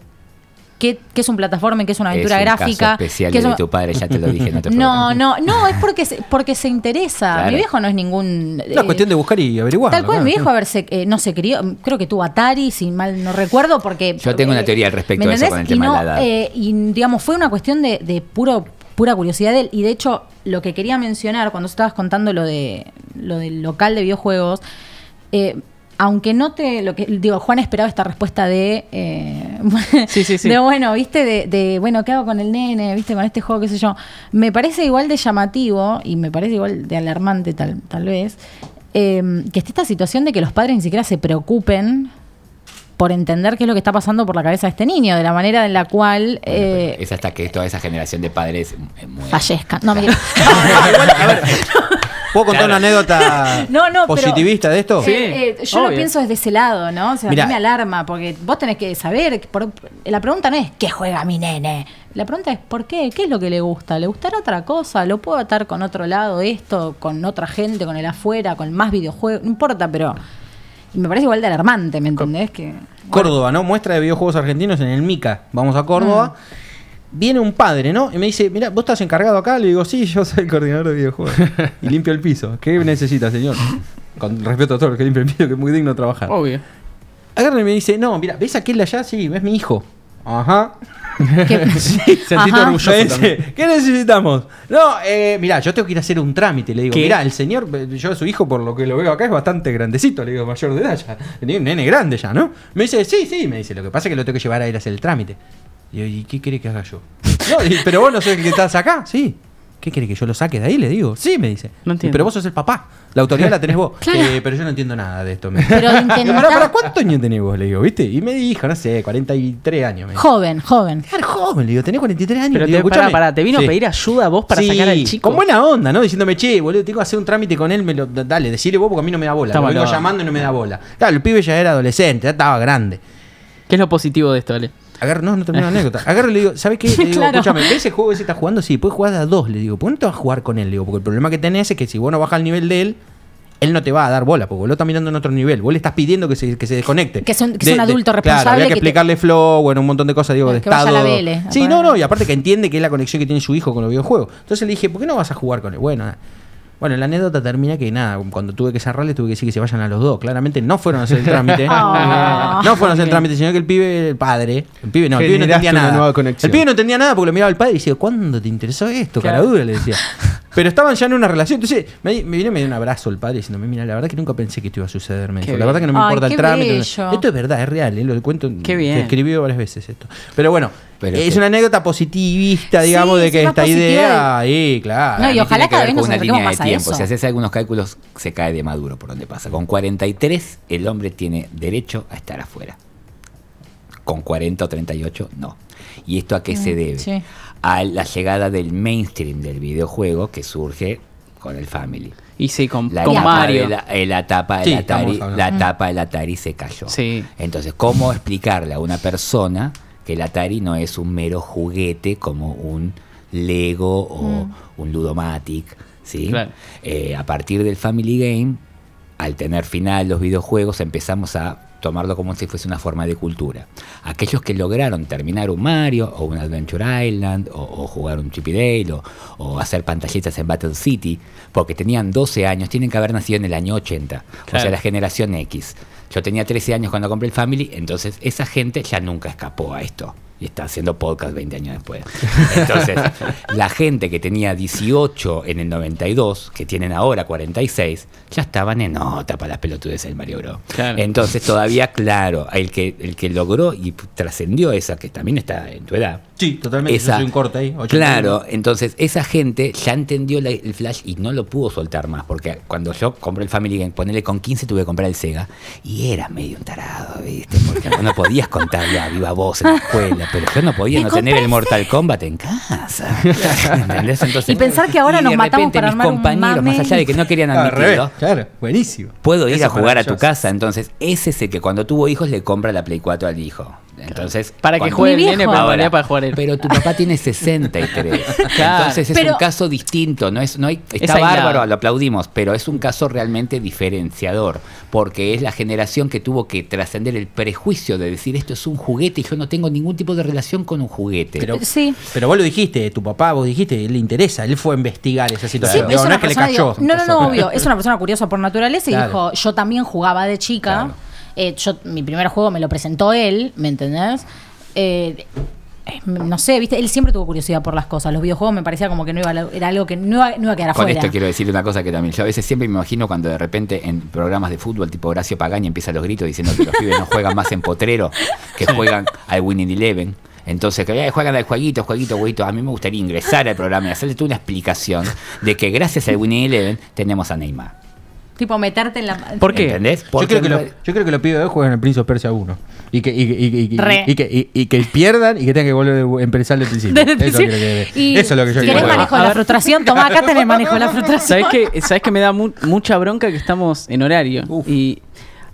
qué, qué es un plataforma, qué es una aventura es un gráfica. Caso especial qué es de tu padre, ya te lo dije en otro no, no, no, es porque se, porque se interesa. Claro. Mi viejo no es ningún. Es una eh, cuestión de buscar y averiguar. Tal cual, mi viejo, a ver, se, eh, no se crió, creo que tuvo Atari, si mal no recuerdo, porque... Yo tengo una teoría al respecto ¿me de eso con el tema y no, de la edad. eh, y digamos, fue una cuestión de, de puro pura curiosidad de él. Y de hecho, lo que quería mencionar cuando estabas contando lo de lo del local de videojuegos, eh, aunque no te lo que digo Juan esperaba esta respuesta de eh, Sí, sí, sí. de bueno viste de, de, bueno qué hago con el nene viste con este juego qué sé yo me parece igual de llamativo y me parece igual de alarmante tal tal vez eh, que esté esta situación de que los padres ni siquiera se preocupen por entender qué es lo que está pasando por la cabeza de este niño de la manera en la cual Bueno, eh, es hasta que toda esa generación de padres eh, fallezcan no me ¿Puedo contar una anécdota No, no, pero- positivista de esto? Sí, Eh, eh, yo obvio. lo pienso desde ese lado, ¿no? O sea, Mirá. a mí me alarma, porque vos tenés que saber. por- la pregunta no es ¿qué juega mi nene? La pregunta es ¿por qué? ¿Qué es lo que le gusta? ¿Le gustará otra cosa? ¿Lo puedo atar con otro lado esto? ¿Con otra gente? ¿Con el afuera? ¿Con más videojuegos? No importa, pero. y me parece igual de alarmante, ¿me entendés? Que. Córdoba, ¿no? Muestra de videojuegos argentinos en el MICA. Vamos a Córdoba. Viene un padre, ¿no? Y me dice, mira, ¿vos estás encargado acá? Le digo, sí, yo soy el coordinador de videojuegos. y limpio el piso. ¿Qué necesita, señor? Con respeto a todos los que limpian el piso, que es muy digno trabajar. Obvio. Agarra y me dice, no, mira, ¿ves aquel de allá? Sí, es mi hijo. Ajá. que- Sentite Ajá. orgulloso dice, ¿qué necesitamos? No, eh, mira, yo tengo que ir a hacer un trámite. Le digo, ¿Qué? mira, el señor, yo su hijo, por lo que lo veo acá, es bastante grandecito. Le digo, mayor de edad ya. Tenía un nene grande ya, ¿no? Me dice, sí, sí. Me dice, lo que pasa es que lo tengo que llevar a ir a hacer el trámite. Y yo, ¿y qué quiere que haga yo? No, y- pero vos no sos el que estás acá, sí. ¿Qué quiere que yo lo saque de ahí? Le digo, sí, me dice. No entiendo. Pero vos sos el papá. La autoridad la tenés vos. Claro. "Eh, pero yo no entiendo nada de esto. Me dice. Pero Digo, intentá- "Pará, pará, ¿cuántos años tenés vos? Le digo, ¿viste? Y me dijo, no sé, 43 años. Me dijo. joven, joven. Claro, joven, le digo, tenés 43 años. Pero le digo, te, pará, ¿te vino Sí. a pedir ayuda a vos para Sí, sacar al chico? Con buena onda, ¿no? Diciéndome, che, boludo, tengo que hacer un trámite con él, me lo, dale, decirle vos porque a mí no me da bola. Lo vengo llamando y no me da bola. Claro, el pibe ya era adolescente, ya estaba grande. ¿Qué es lo positivo de esto, Ale? Agarro, no, no termino la anécdota. Agarro y le digo, ¿sabes qué? Le digo, Claro. escúchame, ¿ves ese juego que se está jugando? Sí, puedes jugar de a dos. Le digo, ¿por qué no te vas a jugar con él? Le digo, porque el problema que tenés es que si vos no bajas al nivel de él, él no te va a dar bola, porque vos lo estás mirando en otro nivel. Vos le estás pidiendo que se, que se desconecte. Que es un- que es un adulto Claro, responsable había que que te- explicarle flow, bueno, un montón de cosas, digo, de Que vaya a estado. la a sí, no, no, y aparte que entiende que es la conexión que tiene su hijo con los videojuegos. Entonces le dije, ¿por qué no vas a jugar con él? Bueno, nada. Bueno, la anécdota termina que nada, cuando tuve que cerrarle tuve que decir que se vayan a los dos. Claramente no fueron a hacer el trámite. Ah. no fueron a hacer el trámite, sino que el pibe, el padre, el pibe no, el pibe no entendía nada. El pibe no entendía nada porque lo miraba al padre y decía, ¿cuándo te interesó esto? Claro. Cara dura, le decía. Pero estaban ya en una relación. Entonces me, me vino y me dio un abrazo el padre diciéndome, mira, la verdad que nunca pensé que esto iba a suceder. Me Qué dijo, la verdad que no me importa el qué trámite. bello. Esto es verdad, es real, ¿eh? lo cuento. Qué bien. Se escribió varias veces esto. Pero bueno, Pero es que- una anécdota positivista, digamos, Sí, de sí, que más esta positiva idea. ahí, claro. No, y ojalá tiene que cada ver vez con nos una acerquemos línea de más a tiempo. eso. Si haces algunos cálculos, se cae de maduro por donde pasa. Con 43, el hombre tiene derecho a estar afuera. Con 40 o 38, no. ¿Y esto a qué se debe? Mm, sí. A la llegada del mainstream del videojuego que surge con el Family. Y sí, con, La con etapa Mario. de la, eh, la Sí, Atari, la etapa del Atari se cayó. Sí. Entonces, ¿cómo explicarle a una persona que el Atari no es un mero juguete como un Lego o un Ludomatic? ¿sí? Claro. Eh, a partir del Family Game, al tener final los videojuegos, empezamos a tomarlo como si fuese una forma de cultura. Aquellos que lograron terminar un Mario o un Adventure Island o, o jugar un Chippy Dale o, o hacer pantallitas en Battle City, porque tenían 12 años, tienen que haber nacido en el año 80, o sea, la generación X. Yo tenía 13 años cuando compré el Family, entonces esa gente ya nunca escapó a esto. Y está haciendo podcast 20 años después. Entonces, la gente que tenía 18 en el 92, que tienen ahora 46, ya estaban en nota para las pelotudes del Mario Bros. Claro. Entonces, todavía, claro, el que, el que logró y trascendió esa, que también está en tu edad, Sí, totalmente. Esa- Yo soy un corte ahí. 81. Claro, entonces esa gente ya entendió la- el Flash y no lo pudo soltar más, porque cuando yo compré el Family Game, ponele con 15 tuve que comprar el Sega, y era medio un tarado, ¿viste? Porque no podías contarle a viva voz en la escuela, pero yo no podía no tener el Mortal Kombat en casa. ¿Entendés? Entonces, Y pensar que ahora y nos de matamos repente para mis armar un compañeros, más mame. allá de que no querían admitirlo, Claro, buenísimo. Puedo ir Eso a jugar a tu casa, entonces ese es el que cuando tuvo hijos le compra la Play 4 al hijo. Entonces, Para que juegue el nene, realidad para jugar él. Pero tu papá tiene 63. Claro. Entonces es Pero- un caso distinto. No es, no hay, Es está bárbaro, lo aplaudimos, pero es un caso realmente diferenciador. Porque es la generación que tuvo que trascender el prejuicio de decir esto es un juguete y yo no tengo ningún tipo de relación con un juguete. Pero, Sí. pero vos lo dijiste, tu papá, vos dijiste, él le interesa, él fue a investigar esa Sí, situación. es Digo, no es que le cayó. digo, no, no, no, obvio. Es una persona curiosa por naturaleza y Claro. dijo, yo también jugaba de chica. Claro. Eh, yo, mi primer juego me lo presentó él, ¿me entendés? Eh, eh, no sé, viste, él siempre tuvo curiosidad por las cosas. Los videojuegos me parecía como que no iba a, era algo que no iba, no iba a quedar Con afuera. esto quiero decir una cosa que también yo a veces siempre me imagino cuando de repente en programas de fútbol tipo Horacio Pagaña empiezan los gritos diciendo que los pibes no juegan más en potrero, que juegan al Winning Eleven. Entonces, que "Ay, juegan al jueguito, jueguito, jueguito. A mí me gustaría ingresar al programa y hacerle tú una explicación de que gracias al Winning Eleven tenemos a Neymar. Tipo, meterte en la. ¿Por qué? ¿Entendés? Yo creo, que lo- yo creo que los pibes de hoy juegan el Prince of Persia 1. Y que, y, que- y que- y- que, y- y que pierdan y que tengan que volver a empezar desde el principio. Desde el Eso, principio. creo que- Y eso es lo que yo ¿Querés quiero. manejo de la frustración? Tomá, acá tenés manejo de la frustración. ¿Sabes que, ¿Sabes que me da mu- mucha bronca que estamos en horario? Uf. Y,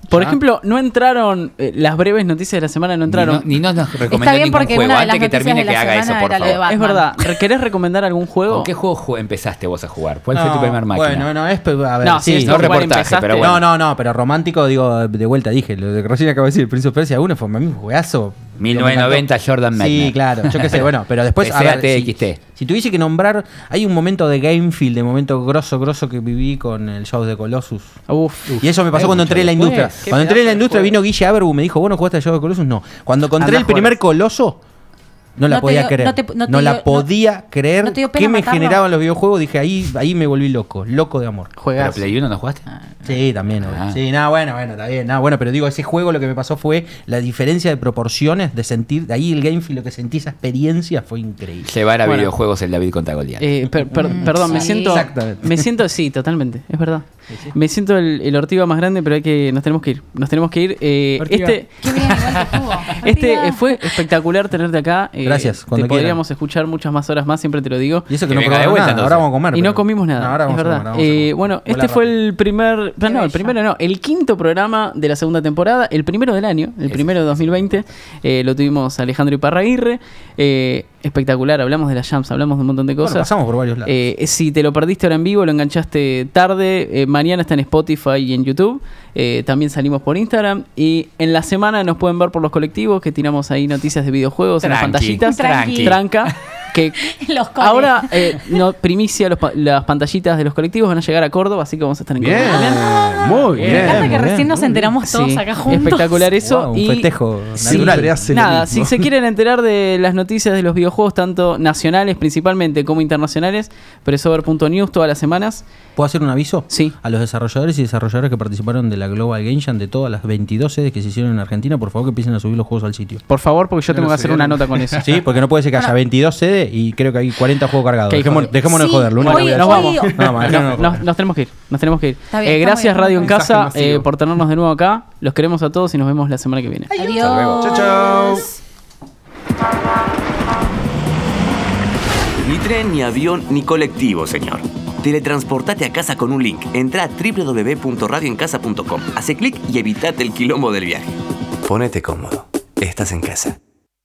por Ya. ejemplo, no entraron, eh, las breves noticias de la semana no Ni, entraron. no, ni nos recomendó Está bien ningún porque juego. una de las Antes que termine de la que haga eso, por favor. es verdad. ¿Querés recomendar algún juego? ¿Con qué juego ju- empezaste vos a jugar? ¿Cuál fue tu No, primer máquina? Bueno, no, es. A ver, No, sí, sí, es no reportaje, empezaste. pero bueno. No, no, no, pero romántico, digo, de vuelta dije, lo que recién acabo de decir, el Prince of Persia 1 fue un juegazo. 1990 Jordan Sí, Magnet. claro, yo qué sé, bueno, pero después, a ver, si, TXT. si tuviese que nombrar, hay un momento de Gamefield, de momento grosso, grosso que viví con el show de Colossus. Uf. Y eso me pasó cuando entré en la industria. Cuando entré en la industria vino Guille Aberbu, me dijo, ¿vos no jugaste al show de Colossus? No. Cuando encontré el primer Coloso, no la No podía dio- creer. no No, te- no te la podía creer. no te dio pena ¿Qué me matarlo? generaban los videojuegos? Dije, ahí, ahí me volví loco, loco de amor. ¿Pero Juegas. Play 1 no jugaste? Sí, también. Ah. Sí, nada, bueno, bueno, está bien. Nada, bueno, pero digo, ese juego lo que me pasó fue la diferencia de proporciones, de sentir, de ahí el Gamefield, lo que sentí, esa experiencia fue increíble. Llevar a Bueno. videojuegos el David contra Goliat. Eh, per- per- Mm, perdón, me siento. Exactamente. Me siento, sí, totalmente, es verdad. Me siento el, el ortiga más grande, pero hay que. Nos tenemos que ir. Nos tenemos que ir. Eh, este. Qué bien, igual que estuvo. Este eh, fue espectacular tenerte acá. eh, Gracias, Te podríamos escuchar muchas más horas más, siempre te lo digo. Y eso que, Que no probamos vuelta, nada. entonces. Ahora vamos a comer. Y no pero- comimos nada, No, ahora es vamos a verdad. comer, vamos a Eh, comer. bueno, este fue el primer, no, Qué el primero no, el quinto programa de la segunda temporada, el primero del año, el primero de 2020. Eh, lo tuvimos Alejandro Iparraguirre, eh, espectacular, hablamos de las jams, hablamos de un montón de Bueno, cosas. pasamos por varios lados. Eh, si te lo perdiste ahora en vivo, lo enganchaste tarde, eh, mañana está en Spotify y en YouTube. Eh, también salimos por Instagram. Y en la semana nos pueden ver por los colectivos, que tiramos ahí noticias de videojuegos en las pantallitas. tranqui. Tranca. Que Los ahora, eh, no, primicia, los las pantallitas de los colectivos van a llegar a Córdoba, así que vamos a estar en Bien, Córdoba muy Me bien. encanta que recién nos enteramos todos Sí, acá juntos. Espectacular eso. Wow, un y festejo Sí, natural. nada, Acelerismo. si se quieren enterar de las noticias de los videojuegos, tanto nacionales principalmente como internacionales, presover.news todas las semanas. ¿Puedo hacer un aviso? Sí. A los desarrolladores y desarrolladoras que participaron de la Global Game Jam de todas las 22 sedes que se hicieron en Argentina, por favor que empiecen a subir los juegos al sitio. Por favor, porque yo tengo que hacer una nota con eso. Sí, porque no puede ser que haya 22 sedes y creo que hay 40 juegos cargados. Dejémonos, dejémonos Sí, de joder, Luna. hoy- nos vamos. No, ma, No, no, no, nos, nos tenemos que ir, nos tenemos que ir. Está bien, Eh, está gracias bien, Radio en. Casa eh, por tenernos de nuevo acá. Los queremos a todos y nos vemos la semana que viene. Adiós. luego. Chao, chao. Ni tren, ni avión, ni colectivo, señor. Teletransportate a casa con un link. Entra a www.radioencasa.com. Hace clic y evitate el quilombo del viaje. Ponete cómodo. Estás en casa.